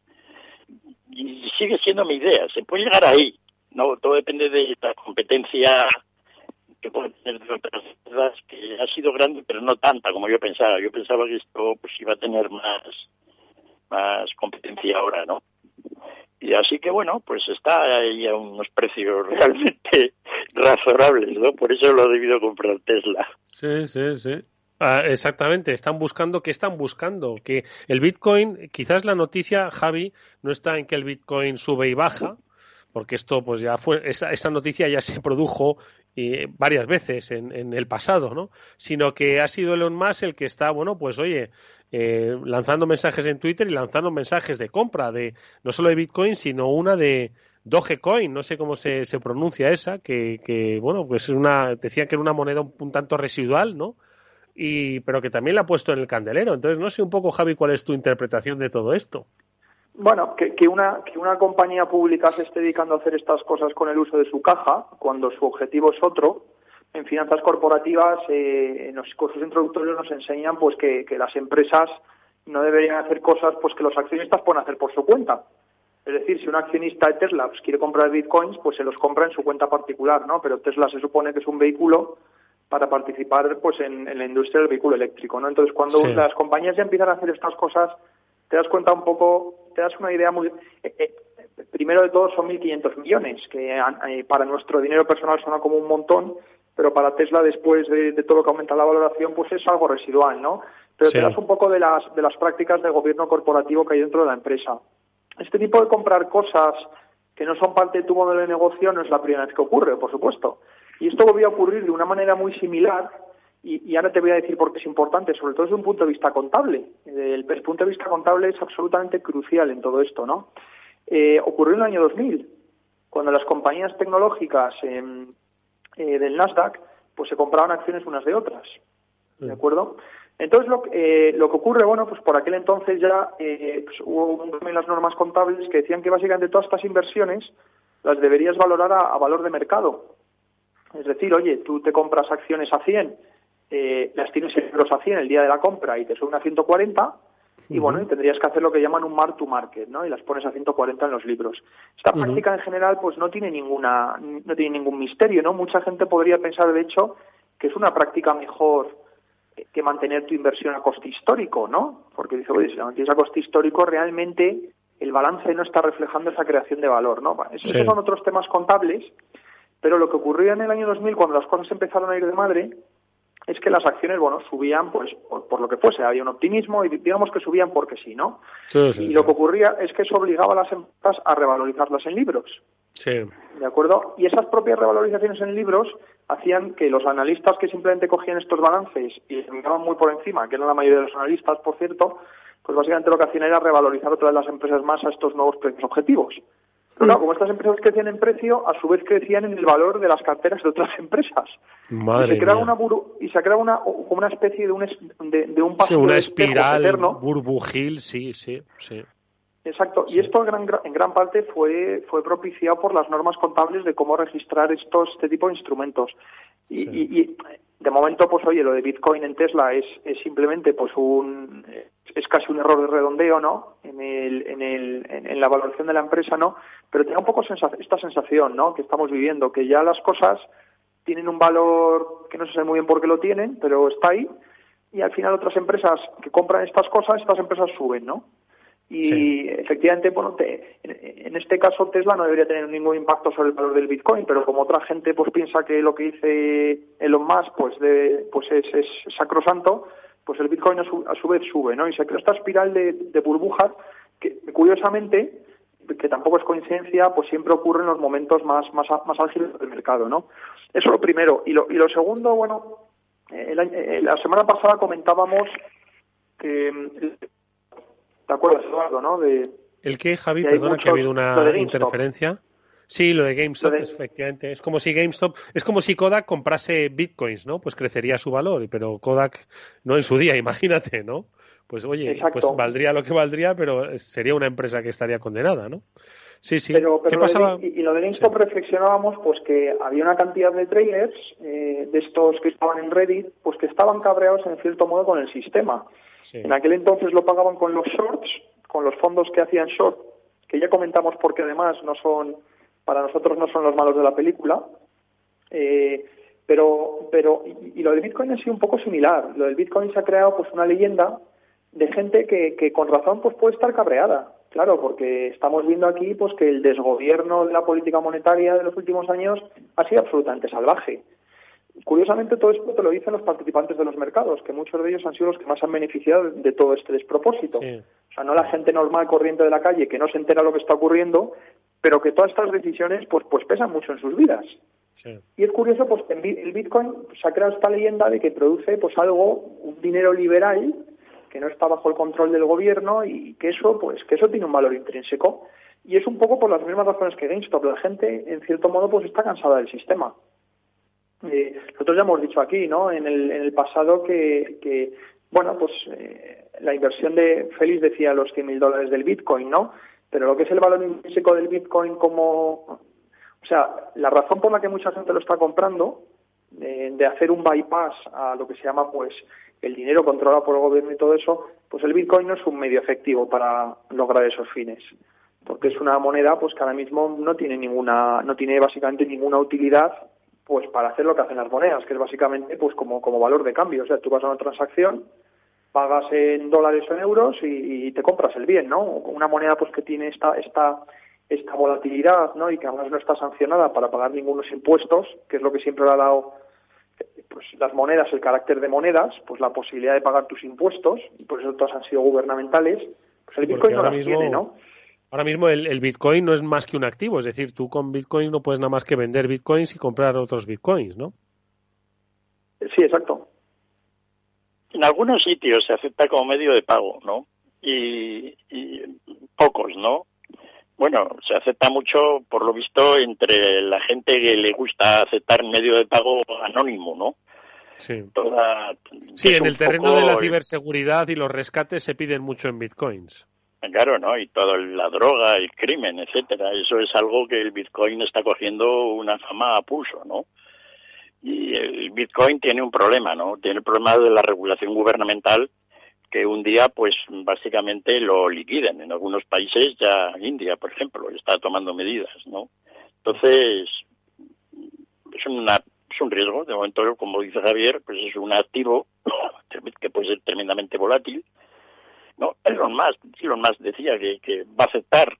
Y sigue siendo mi idea, se puede llegar ahí, ¿no? Todo depende de la competencia que puede tener de otras que ha sido grande, pero no tanta como yo pensaba. Yo pensaba que esto pues iba a tener más, más competencia ahora, ¿no? Y así que bueno, pues está ahí a unos precios realmente razonables, ¿no? Por eso lo he debido comprar Tesla. Sí, sí, sí. Ah, exactamente, están buscando, ¿qué están buscando? Que el Bitcoin, quizás la noticia, Javi, no está en que el Bitcoin sube y baja, porque esto pues ya fue, esa, esa noticia ya se produjo y varias veces en, en, el pasado, ¿no? Sino que ha sido Elon Musk el que está, bueno, pues oye, eh, lanzando mensajes en Twitter y lanzando mensajes de compra de no solo de Bitcoin, sino una de Dogecoin, no sé cómo se, se pronuncia esa, que, que, bueno, pues es una, decían que era una moneda un, tanto residual, ¿no? Y, pero que también la ha puesto en el candelero. Entonces, no sé un poco, Javi, cuál es tu interpretación de todo esto. Bueno, que, que, una, que una compañía pública se esté dedicando a hacer estas cosas con el uso de su caja, cuando su objetivo es otro, en finanzas corporativas, eh, en los cursos introductorios nos enseñan pues que, las empresas no deberían hacer cosas pues que los accionistas pueden hacer por su cuenta. Es decir, si un accionista de Tesla pues, quiere comprar bitcoins, pues se los compra en su cuenta particular, ¿no? Pero Tesla se supone que es un vehículo para participar pues en, la industria del vehículo eléctrico, ¿no? Entonces, cuando las compañías ya empiezan a hacer estas cosas, te das cuenta un poco, te das una idea muy... Eh, eh, primero de todo son 1.500 millones, que para nuestro dinero personal suena como un montón, pero para Tesla después de, todo lo que aumenta la valoración, pues es algo residual, ¿no? Pero te das un poco de las, de las prácticas de gobierno corporativo que hay dentro de la empresa. Este tipo de comprar cosas que no son parte de tu modelo de negocio no es la primera vez que ocurre, por supuesto. Y esto volvió a ocurrir de una manera muy similar, y, ahora te voy a decir por qué es importante, sobre todo desde un punto de vista contable. El, punto de vista contable es absolutamente crucial en todo esto, ¿no? Eh, ocurrió en el año 2000, cuando las compañías tecnológicas eh, eh, del Nasdaq, pues se compraban acciones unas de otras. ¿De acuerdo? Entonces, lo, eh, lo que ocurre, bueno, pues por aquel entonces ya eh, pues hubo también las normas contables que decían que básicamente todas estas inversiones las deberías valorar a, valor de mercado. Es decir, oye, tú te compras acciones a 100, las tienes en euros a 100 el día de la compra y te suben a 140, y bueno, y tendrías que hacer lo que llaman un mark to market, ¿no? Y las pones a 140 en los libros. Esta práctica en general, pues no tiene ninguna, no tiene ningún misterio, ¿no? Mucha gente podría pensar, de hecho, que es una práctica mejor que mantener tu inversión a coste histórico, ¿no? Porque dice, oye, si la mantienes a coste histórico, realmente el balance no está reflejando esa creación de valor, ¿no? Esos son otros temas contables, pero lo que ocurría en el año 2000, cuando las cosas empezaron a ir de madre, es que las acciones, bueno, subían pues por, lo que fuese, había un optimismo y digamos que subían porque sí, ¿no? y lo que ocurría es que eso obligaba a las empresas a revalorizarlas en libros. Sí. ¿De acuerdo? Y esas propias revalorizaciones en libros hacían que los analistas que simplemente cogían estos balances y les miraban muy por encima, que eran la mayoría de los analistas, por cierto, pues básicamente lo que hacían era revalorizar otra vez las empresas más a estos nuevos precios objetivos. Pero no, como estas empresas crecían en precio, a su vez crecían en el valor de las carteras de otras empresas. Madre y se crea una y se crea una como una especie de un de, de un sí, una espiral burbujil, sí, sí, sí. Exacto, y esto en gran, en gran parte fue, fue propiciado por las normas contables de cómo registrar estos, este tipo de instrumentos. Y, y, de momento, pues oye, lo de Bitcoin en Tesla es, es simplemente pues un, es casi un error de redondeo, ¿no? En, el, en, el, en, la valoración de la empresa, ¿no? Pero tengo un poco esta sensación, ¿no? Que estamos viviendo, que ya las cosas tienen un valor que no se sabe muy bien por qué lo tienen, pero está ahí. Y al final otras empresas que compran estas cosas, estas empresas suben, ¿no? Y efectivamente, bueno, en, este caso Tesla no debería tener ningún impacto sobre el valor del Bitcoin, pero como otra gente pues piensa que lo que dice Elon Musk pues, de, pues es, es sacrosanto, pues el Bitcoin a su, vez sube, ¿no? Y se crea esta espiral de, burbujas que, curiosamente, que tampoco es coincidencia, pues siempre ocurre en los momentos más, más, más álgidos del mercado, ¿no? Eso lo primero. Y lo, y lo segundo, bueno, eh, la semana pasada comentábamos que ¿Te acuerdas, Eduardo, no? De, ¿El qué, Javi? Perdona que ha habido una interferencia. Sí, lo de GameStop, efectivamente. Es como si GameStop, es como si Kodak comprase bitcoins, ¿no? Pues crecería su valor, pero Kodak no en su día, imagínate, ¿no? Pues oye, pues valdría lo que valdría, pero sería una empresa que estaría condenada, ¿no? Sí, sí. Pero, ¿Qué pasaba? y, lo de GameStop reflexionábamos pues que había una cantidad de trailers eh, de estos que estaban en Reddit, pues que estaban cabreados en cierto modo con el sistema. En aquel entonces lo pagaban con los shorts, con los fondos que hacían short, que ya comentamos porque además no son, para nosotros no son los malos de la película. Eh, pero, pero, y, lo del Bitcoin ha sido un poco similar. Lo del Bitcoin se ha creado pues una leyenda de gente que, que con razón pues puede estar cabreada. Claro, porque estamos viendo aquí pues que el desgobierno de la política monetaria de los últimos años ha sido absolutamente salvaje. Curiosamente, todo esto te lo dicen los participantes de los mercados, que muchos de ellos han sido los que más han beneficiado de todo este despropósito. O sea, no la gente normal corriente de la calle que no se entera lo que está ocurriendo, pero que todas estas decisiones pues, pues pesan mucho en sus vidas. Y es curioso, pues el Bitcoin se ha creado esta leyenda de que produce pues algo, un dinero liberal que no está bajo el control del gobierno y que eso, pues, que eso tiene un valor intrínseco. Y es un poco por las mismas razones que GameStop. La gente, en cierto modo, pues está cansada del sistema. Eh, nosotros ya hemos dicho aquí, ¿no? En el, en el pasado que, que bueno, pues eh, la inversión de Félix decía los 100.000 dólares del Bitcoin, ¿no? Pero lo que es el valor intrínseco del Bitcoin como... O sea, la razón por la que mucha gente lo está comprando, de hacer un bypass a lo que se llama, pues, el dinero controlado por el gobierno y todo eso, pues el Bitcoin no es un medio efectivo para lograr esos fines porque es una moneda pues que ahora mismo no tiene ninguna no tiene básicamente ninguna utilidad pues para hacer lo que hacen las monedas, que es básicamente pues como, como valor de cambio. O sea, tú vas a una transacción, pagas en dólares o en euros y, te compras el bien, ¿no? Una moneda pues que tiene esta, esta, esta volatilidad, ¿no? Y que además no está sancionada para pagar ningunos impuestos, que es lo que siempre le ha dado pues las monedas, el carácter de monedas, pues la posibilidad de pagar tus impuestos, y por eso todas han sido gubernamentales, pues el Bitcoin no las tiene, ¿no? Ahora mismo el, Bitcoin no es más que un activo, es decir, tú con Bitcoin no puedes nada más que vender Bitcoins y comprar otros Bitcoins, ¿no? Sí, exacto. En algunos sitios se acepta como medio de pago, ¿no? Y, pocos, ¿no? Bueno, se acepta mucho, por lo visto, entre la gente que le gusta aceptar medio de pago anónimo, ¿no? Sí, sí en el terreno de la ciberseguridad y los rescates se piden mucho en bitcoins. Claro, ¿no? Y toda la droga, el crimen, etcétera. Eso es algo que el Bitcoin está cogiendo una fama a pulso, ¿no? Y el Bitcoin tiene un problema, ¿no? Tiene el problema de la regulación gubernamental que un día, pues básicamente lo liquiden. En algunos países, ya India, por ejemplo, está tomando medidas, ¿no? Entonces, es, una, es un riesgo. De momento, como dice Javier, pues es un activo que puede ser tremendamente volátil. No, Elon Musk, Elon Musk decía que, que va a aceptar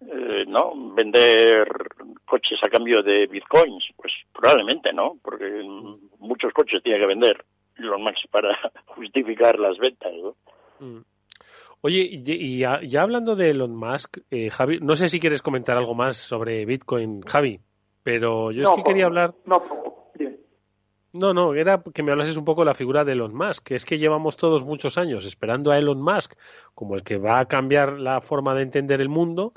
eh, no vender coches a cambio de bitcoins pues probablemente no porque muchos coches tiene que vender Elon Musk para justificar las ventas ¿no? Mm. Oye, y ya, hablando de Elon Musk, eh, Javi, no sé si quieres comentar algo más sobre Bitcoin, Javi, pero yo es que quería hablar. No, no, no, era que me hablases un poco de la figura de Elon Musk, que es que llevamos todos muchos años esperando a Elon Musk como el que va a cambiar la forma de entender el mundo,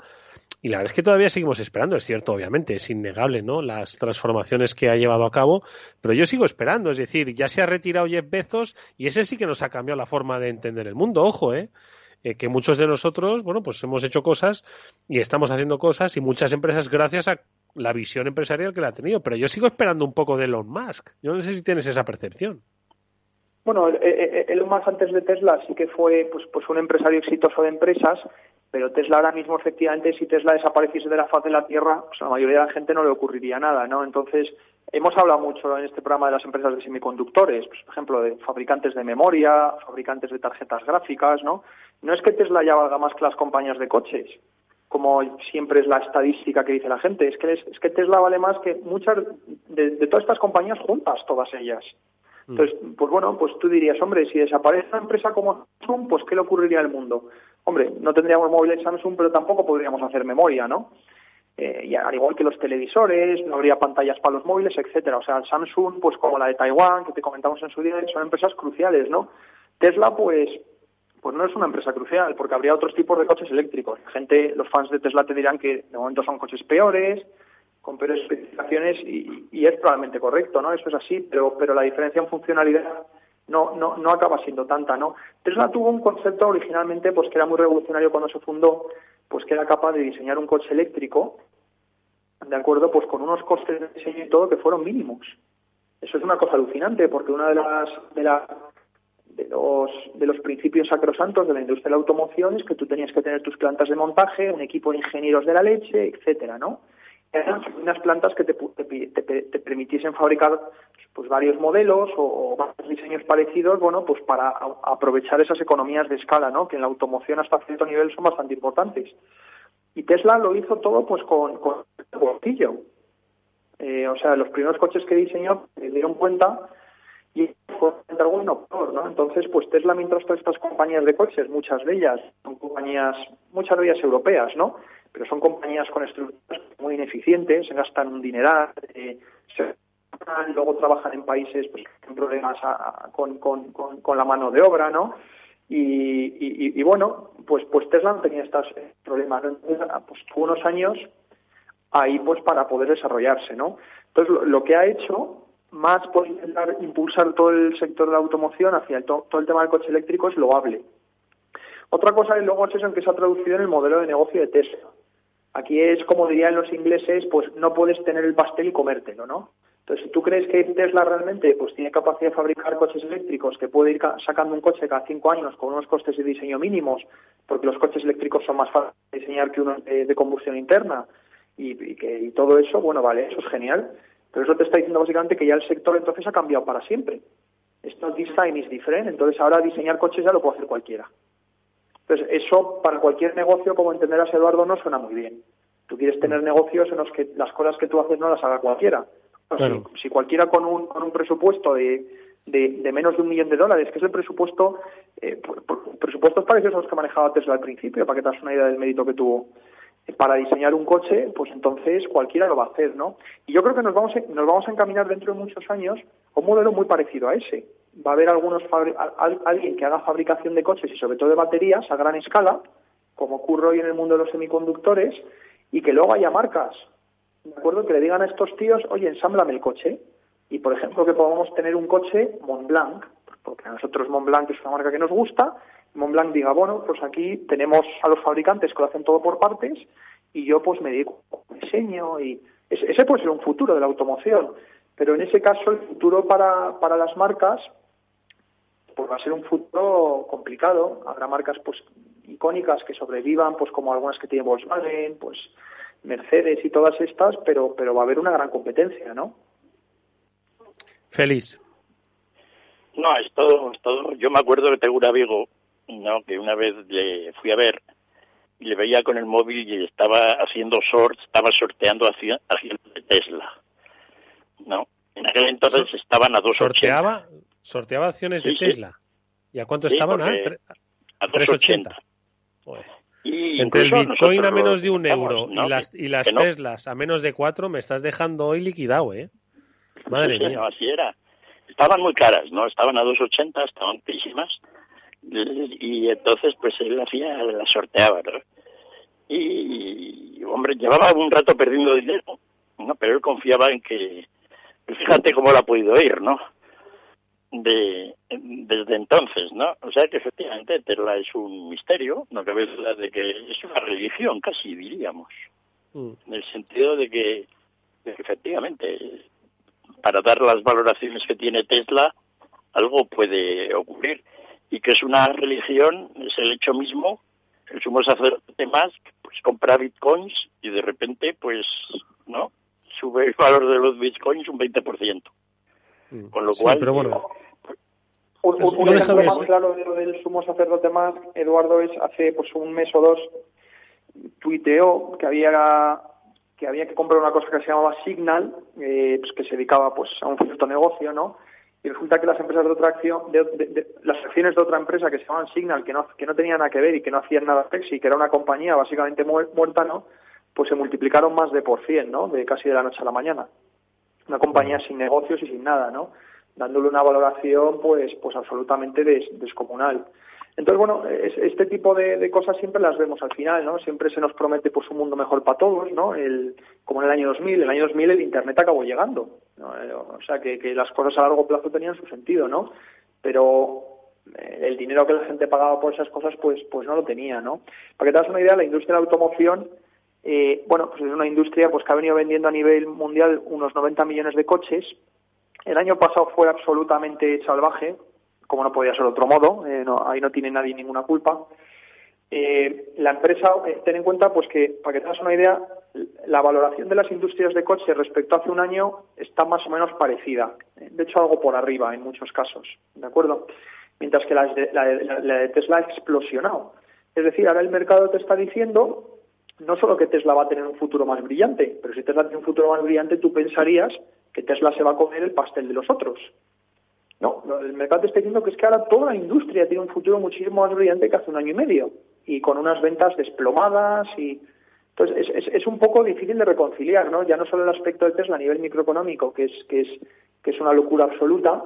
y la verdad es que todavía seguimos esperando, es cierto, obviamente, es innegable, ¿no? Las transformaciones que ha llevado a cabo, pero yo sigo esperando, es decir, ya se ha retirado Jeff Bezos y ese sí que nos ha cambiado la forma de entender el mundo, ojo, ¿eh? eh que muchos de nosotros, bueno, pues hemos hecho cosas y estamos haciendo cosas y muchas empresas gracias a la visión empresarial que la ha tenido, pero yo sigo esperando un poco de Elon Musk. Yo no sé si tienes esa percepción. Bueno, Elon Musk antes de Tesla sí que fue pues, pues un empresario exitoso de empresas pero Tesla ahora mismo, efectivamente, si Tesla desapareciese de la faz de la Tierra, pues a la mayoría de la gente no le ocurriría nada, ¿no? Entonces, hemos hablado mucho en este programa de las empresas de semiconductores, pues, por ejemplo, de fabricantes de memoria, fabricantes de tarjetas gráficas, ¿no? No es que Tesla ya valga más que las compañías de coches, como siempre es la estadística que dice la gente, es que, es, que Tesla vale más que muchas de, de todas estas compañías juntas, todas ellas. Mm. Entonces, pues bueno, pues tú dirías, hombre, si desaparece una empresa como Samsung, pues ¿qué le ocurriría al mundo? Hombre, no tendríamos móviles Samsung, pero tampoco podríamos hacer memoria, ¿no? Eh, y al igual que los televisores, no habría pantallas para los móviles, etcétera. O sea, Samsung, pues como la de Taiwán, que te comentamos en su día, son empresas cruciales, ¿no? Tesla, pues, pues no es una empresa crucial, porque habría otros tipos de coches eléctricos. La gente, los fans de Tesla te dirán que de momento son coches peores, con peores especificaciones, y, es probablemente correcto, ¿no? Eso es así, pero, pero la diferencia en funcionalidad no, no, no acaba siendo tanta, ¿no? Tesla tuvo un concepto originalmente pues que era muy revolucionario cuando se fundó, pues que era capaz de diseñar un coche eléctrico, de acuerdo, pues con unos costes de diseño y todo que fueron mínimos. Eso es una cosa alucinante, porque una de las de, la, de los de los principios sacrosantos de la industria de la automoción es que tú tenías que tener tus plantas de montaje, un equipo de ingenieros de la leche, etcétera, ¿no? eran unas plantas que te, te, permitiesen fabricar pues varios modelos o, varios diseños parecidos, bueno, pues para aprovechar esas economías de escala, ¿no? Que en la automoción hasta cierto nivel son bastante importantes. Y Tesla lo hizo todo pues con, con el bolsillo. Eh, o sea, los primeros coches que diseñó se dieron cuenta y fue algo innovador, ¿no? Entonces, pues Tesla, mientras todas estas compañías de coches, muchas de ellas son compañías, muchas de ellas europeas, ¿no? pero son compañías con estructuras muy ineficientes, se gastan un dineral, eh, luego trabajan en países pues, con problemas con, con, con, la mano de obra, ¿no? Y, y, bueno, pues, pues Tesla no tenía estos problemas, pues tuvo unos años ahí pues para poder desarrollarse, ¿no? Entonces lo, que ha hecho más por intentar impulsar todo el sector de la automoción hacia el todo el tema del coche eléctrico es loable. Otra cosa es luego es que se ha traducido en el modelo de negocio de Tesla. Aquí es, como dirían los ingleses, pues no puedes tener el pastel y comértelo, ¿no? Entonces, si tú crees que Tesla realmente pues tiene capacidad de fabricar coches eléctricos, que puede ir sacando un coche cada cinco años con unos costes de diseño mínimos, porque los coches eléctricos son más fáciles de diseñar que unos de, combustión interna, y, que, y todo eso, bueno, vale, eso es genial, pero eso te está diciendo básicamente que ya el sector entonces ha cambiado para siempre. Esto design is different, entonces ahora diseñar coches ya lo puede hacer cualquiera. Entonces, eso para cualquier negocio, como entenderás, Eduardo, no suena muy bien. Tú quieres tener negocios en los que las cosas que tú haces no las haga cualquiera. Si, cualquiera con un, con un presupuesto de, de, menos de un millón de dólares, que es el presupuesto, eh, presupuestos parecidos a los que manejaba Tesla al principio, para que te das una idea del mérito que tuvo para diseñar un coche, pues entonces cualquiera lo va a hacer, ¿no? Y yo creo que nos vamos, a, nos vamos a encaminar dentro de muchos años a un modelo muy parecido a ese va a haber algunos alguien que haga fabricación de coches y sobre todo de baterías a gran escala, como ocurre hoy en el mundo de los semiconductores, y que luego haya marcas, ¿de acuerdo? Que le digan a estos tíos, oye, ensámblame el coche. Y, por ejemplo, que podamos tener un coche Montblanc, porque a nosotros Montblanc es una marca que nos gusta, Montblanc diga, bueno, pues aquí tenemos a los fabricantes que lo hacen todo por partes y yo pues me dedico al diseño y ese puede ser un futuro de la automoción. Pero en ese caso el futuro para, para las marcas pues va a ser un futuro complicado. Habrá marcas pues icónicas que sobrevivan, pues como algunas que tiene Volkswagen, pues Mercedes y todas estas, pero pero va a haber una gran competencia, ¿no? Feliz. No, es todo, es todo. Yo me acuerdo que tengo un amigo, no, que una vez le fui a ver y le veía con el móvil y estaba haciendo sort, estaba sorteando hacia, hacia Tesla. No, en aquel entonces estaban a 2.80. ¿Sorteaba, sorteaba acciones de Tesla? ¿Y a cuánto estaban? a 3.80. Y Entre el Bitcoin a menos de un euro y las, y las Teslas a menos de cuatro, me estás dejando hoy liquidado, ¿eh? Madre mía. así era. Estaban muy caras, ¿no? Estaban a 2.80, estaban písimas. Y, entonces, pues él hacía, la sorteaba, ¿no? Y, hombre, llevaba un rato perdiendo dinero, ¿no? Pero él confiaba en que, fíjate cómo lo ha podido ir, ¿no? de desde entonces, ¿no? O sea que efectivamente Tesla es un misterio, no cabe duda de que es una religión casi diríamos, mm. en el sentido de que, efectivamente para dar las valoraciones que tiene Tesla algo puede ocurrir y que es una religión es el hecho mismo el sumo sacerdote más pues compra bitcoins y de repente pues no sube el valor de los bitcoins un 20% Mm. Con lo cual. pero bueno. Un, ejemplo más claro de lo del sumo sacerdote más, Eduardo, es hace pues un mes o dos tuiteó que había que había que comprar una cosa que se llamaba Signal, eh, pues que se dedicaba pues a un cierto negocio, ¿no? Y resulta que las empresas de otra acción, de, las acciones de otra empresa que se llamaban Signal, que no, que no tenían nada que ver y que no hacían nada sexy, que era una compañía básicamente muerta, ¿no? Pues se multiplicaron más de por cien, ¿no? De casi de la noche a la mañana una compañía sin negocios y sin nada, ¿no? Dándole una valoración, pues, pues absolutamente descomunal. Entonces, bueno, este tipo de, cosas siempre las vemos al final, ¿no? Siempre se nos promete pues un mundo mejor para todos, ¿no? El, como en el año 2000, en el año 2000 el Internet acabó llegando, eh, O sea, que, que, las cosas a largo plazo tenían su sentido, ¿no? Pero eh, el dinero que la gente pagaba por esas cosas, pues, pues no lo tenía, ¿no? Para que te das una idea, la industria de la automoción eh, bueno, pues es una industria pues que ha venido vendiendo a nivel mundial unos 90 millones de coches. El año pasado fue absolutamente salvaje, como no podía ser de otro modo, eh, ahí no tiene nadie ninguna culpa. Eh, la empresa, ten en cuenta pues que, para que te hagas una idea, la valoración de las industrias de coches respecto a hace un año está más o menos parecida, de hecho algo por arriba en muchos casos, ¿de acuerdo? Mientras que la de Tesla ha explosionado. Es decir, ahora el mercado te está diciendo no solo que Tesla va a tener un futuro más brillante, pero si Tesla tiene un futuro más brillante, tú pensarías que Tesla se va a comer el pastel de los otros. No, el mercado está diciendo que es que ahora toda la industria tiene un futuro muchísimo más brillante que hace un año y medio y con unas ventas desplomadas y entonces es, es, un poco difícil de reconciliar, ¿no? Ya no solo el aspecto de Tesla a nivel microeconómico, que es que es que es una locura absoluta,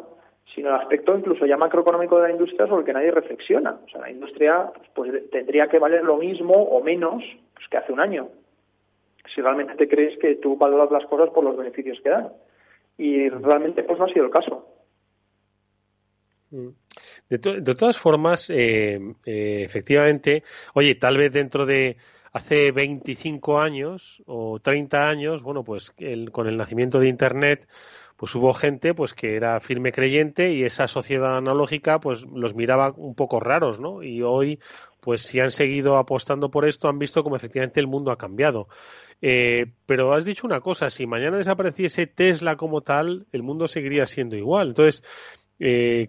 sino el aspecto incluso ya macroeconómico de la industria sobre el que nadie reflexiona. O sea, la industria pues, tendría que valer lo mismo o menos pues, que hace un año. Si realmente te crees que tú valoras las cosas por los beneficios que dan. Y realmente pues no ha sido el caso. Mm. De, de todas formas, eh, eh, efectivamente, oye, tal vez dentro de hace 25 años o 30 años, bueno, pues con el nacimiento de Internet, pues hubo gente pues que era firme creyente y esa sociedad analógica pues los miraba un poco raros, ¿no? Y hoy pues si han seguido apostando por esto han visto como efectivamente el mundo ha cambiado. Eh, pero has dicho una cosa, si mañana desapareciese Tesla como tal, el mundo seguiría siendo igual. Entonces, eh,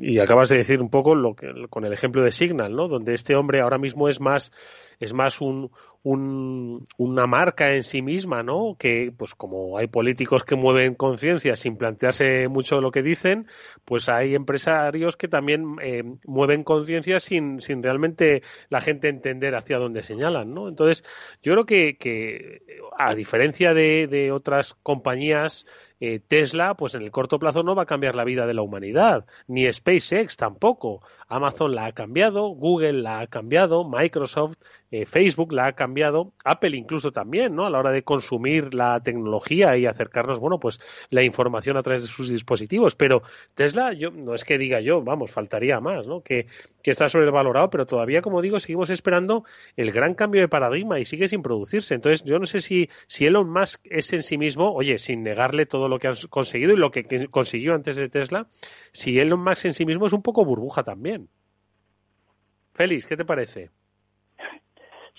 y acabas de decir un poco lo que, con el ejemplo de Signal, ¿no? Donde este hombre ahora mismo es más, es más un, una marca en sí misma, ¿no? Que, pues como hay políticos que mueven conciencia sin plantearse mucho lo que dicen, pues hay empresarios que también eh, mueven conciencia sin, sin realmente la gente entender hacia dónde señalan, ¿no? Entonces, yo creo que, que a diferencia de, de otras compañías, eh, Tesla, pues en el corto plazo no va a cambiar la vida de la humanidad, ni SpaceX tampoco. Amazon la ha cambiado, Google la ha cambiado, Microsoft, eh, Facebook la ha cambiado, Apple incluso también, ¿no? A la hora de consumir la tecnología y acercarnos, bueno, pues la información a través de sus dispositivos. Pero Tesla, yo no es que diga yo, vamos, faltaría más, ¿no? Que, que está sobrevalorado, pero todavía, como digo, seguimos esperando el gran cambio de paradigma y sigue sin producirse. Entonces, yo no sé si, si Elon Musk es en sí mismo, oye, sin negarle todo lo que ha conseguido y lo que consiguió antes de Tesla, si Elon Musk en sí mismo es un poco burbuja también. Félix, ¿qué te parece?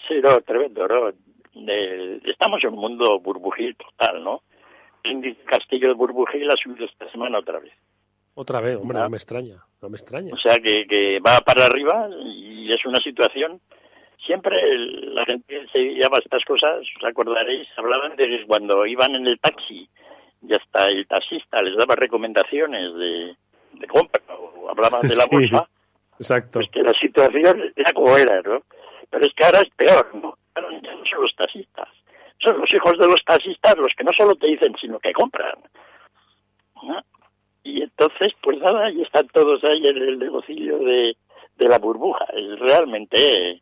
Sí, no, tremendo, ¿no? estamos en un mundo burbujil total, ¿no? El castillo de burbujil ha subido esta semana otra vez. Otra vez, hombre, no, me extraña, no me extraña. O sea, que, que va para arriba y es una situación... Siempre la gente se llama estas cosas, os acordaréis, hablaban de cuando iban en el taxi y hasta el taxista les daba recomendaciones de, de compra o hablaban de la bolsa, exacto. pues que la situación era como era, ¿no? Pero es que ahora es peor, ¿no? Ya no son los taxistas. Son los hijos de los taxistas los que no solo te dicen, sino que compran. Y entonces, pues nada, ahí están todos ahí en el negocio de, de la burbuja. Es realmente,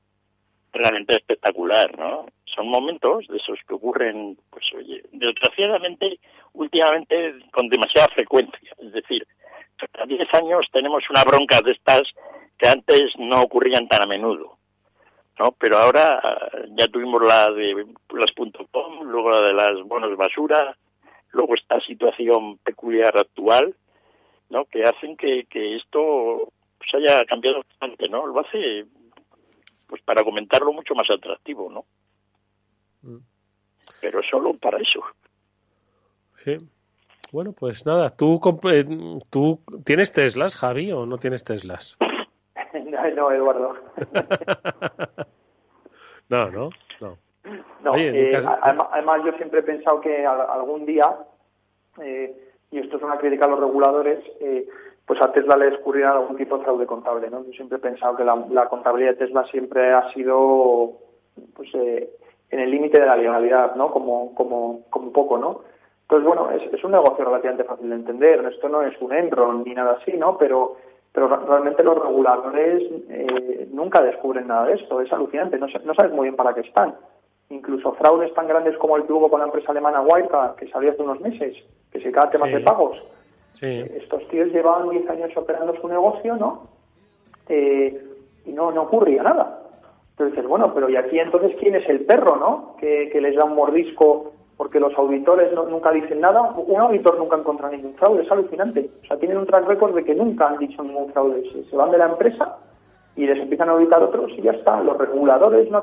realmente espectacular, ¿no? Son momentos de esos que ocurren, pues oye, desgraciadamente, últimamente con demasiada frecuencia. Es decir, cada 10 años tenemos una bronca de estas que antes no ocurrían tan a menudo. ¿No? Pero ahora ya tuvimos la de las .com, luego la de las bonos basura, luego esta situación peculiar actual, ¿no? Que hacen que, que esto pues haya cambiado bastante, ¿no? Lo hace pues para comentarlo mucho más atractivo, ¿no? Mm. Pero solo para eso. Sí. Bueno, pues nada, ¿tú, eh, ¿tú tienes Teslas, Javi, o no tienes Teslas? no, Eduardo. no, no, no. No, eh, además, yo siempre he pensado que algún día, eh, y esto es una crítica a los reguladores, eh, pues a Tesla le descubrirá algún tipo de fraude contable, ¿no? Yo siempre he pensado que la, contabilidad de Tesla siempre ha sido, pues, en el límite de la legalidad, ¿no? Como, como, como poco, ¿no? Entonces, bueno, es, es un negocio relativamente fácil de entender. Esto no es un Enron ni nada así, ¿no? Pero pero realmente los reguladores eh, nunca descubren nada de esto. Es alucinante, no, no sabes muy bien para qué están. Incluso fraudes tan grandes como el que hubo con la empresa alemana Wirecard, que salió hace unos meses, que se cada temas de pagos. Estos tíos llevaban 10 años operando su negocio, ¿no? Eh, y no, no ocurría nada. Entonces, bueno, pero ¿y aquí entonces quién es el perro, no? Que, que les da un mordisco porque los auditores nunca dicen nada. Un auditor nunca encuentra ningún fraude, es alucinante. O sea, tienen un track record de que nunca han dicho ningún fraude. Se, van de la empresa y les empiezan a auditar otros y ya está. Los reguladores no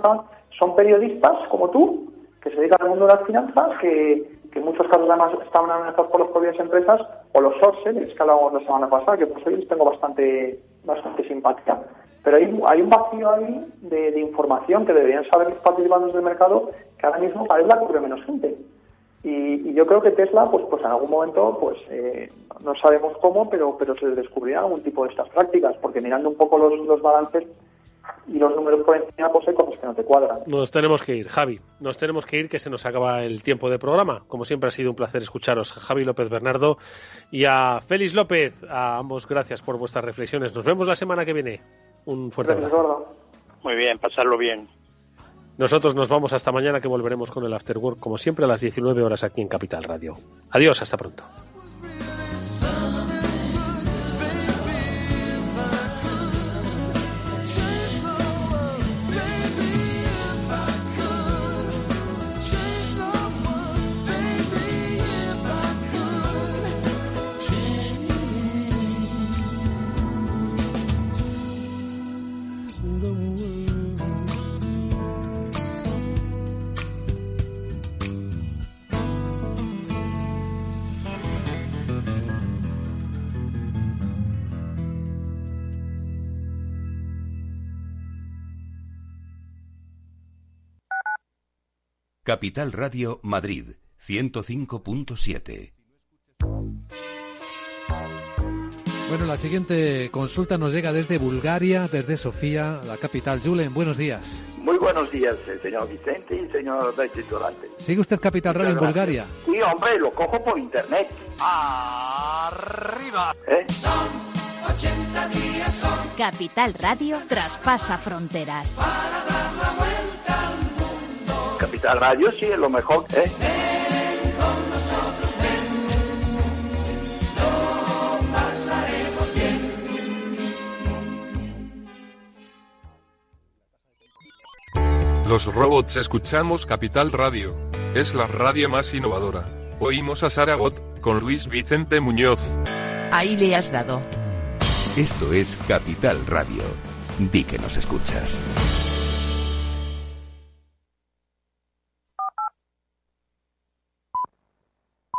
son periodistas como tú, que se dedican al mundo de las finanzas, que, en muchos casos además estaban amenazados por las propias empresas, o los sources, que hablábamos la semana pasada, que por eso les tengo bastante, bastante simpatía. Pero hay, hay un vacío ahí de, información que deberían saber los participantes del mercado que ahora mismo cada vez la cubre menos gente. Y, yo creo que Tesla, pues, pues en algún momento, pues eh, no sabemos cómo, pero, pero se descubrirá algún tipo de estas prácticas, porque mirando un poco los, los balances y los números por encima, pues hay cosas que no te cuadran. Nos tenemos que ir, Javi. Nos tenemos que ir, que se nos acaba el tiempo de programa. Como siempre ha sido un placer escucharos, Javi López Bernardo y a Félix López. A ambos gracias por vuestras reflexiones. Nos vemos la semana que viene. Un fuerte abrazo. Muy bien, pasarlo bien. Nosotros nos vamos hasta mañana que volveremos con el After Work como siempre a las 19 horas aquí en Capital Radio. Adiós, hasta pronto. Capital Radio Madrid 105.7. Bueno, la siguiente consulta nos llega desde Bulgaria, desde Sofía, la capital. Julen, buenos días. Muy buenos días, eh, señor Vicente y señor Durante. ¿Sigue usted Capital Radio en Bulgaria? Sí, hombre, lo cojo por internet. ¡Arriba! ¿Eh? Son 80 días, son. Capital Radio traspasa fronteras. Para dar la vuelta Capital Radio sí es lo mejor, ¿eh? Los robots escuchamos Capital Radio. Es la radio más innovadora. Oímos a Saragot, con Luis Vicente Muñoz. Ahí le has dado. Esto es Capital Radio. Di que nos escuchas.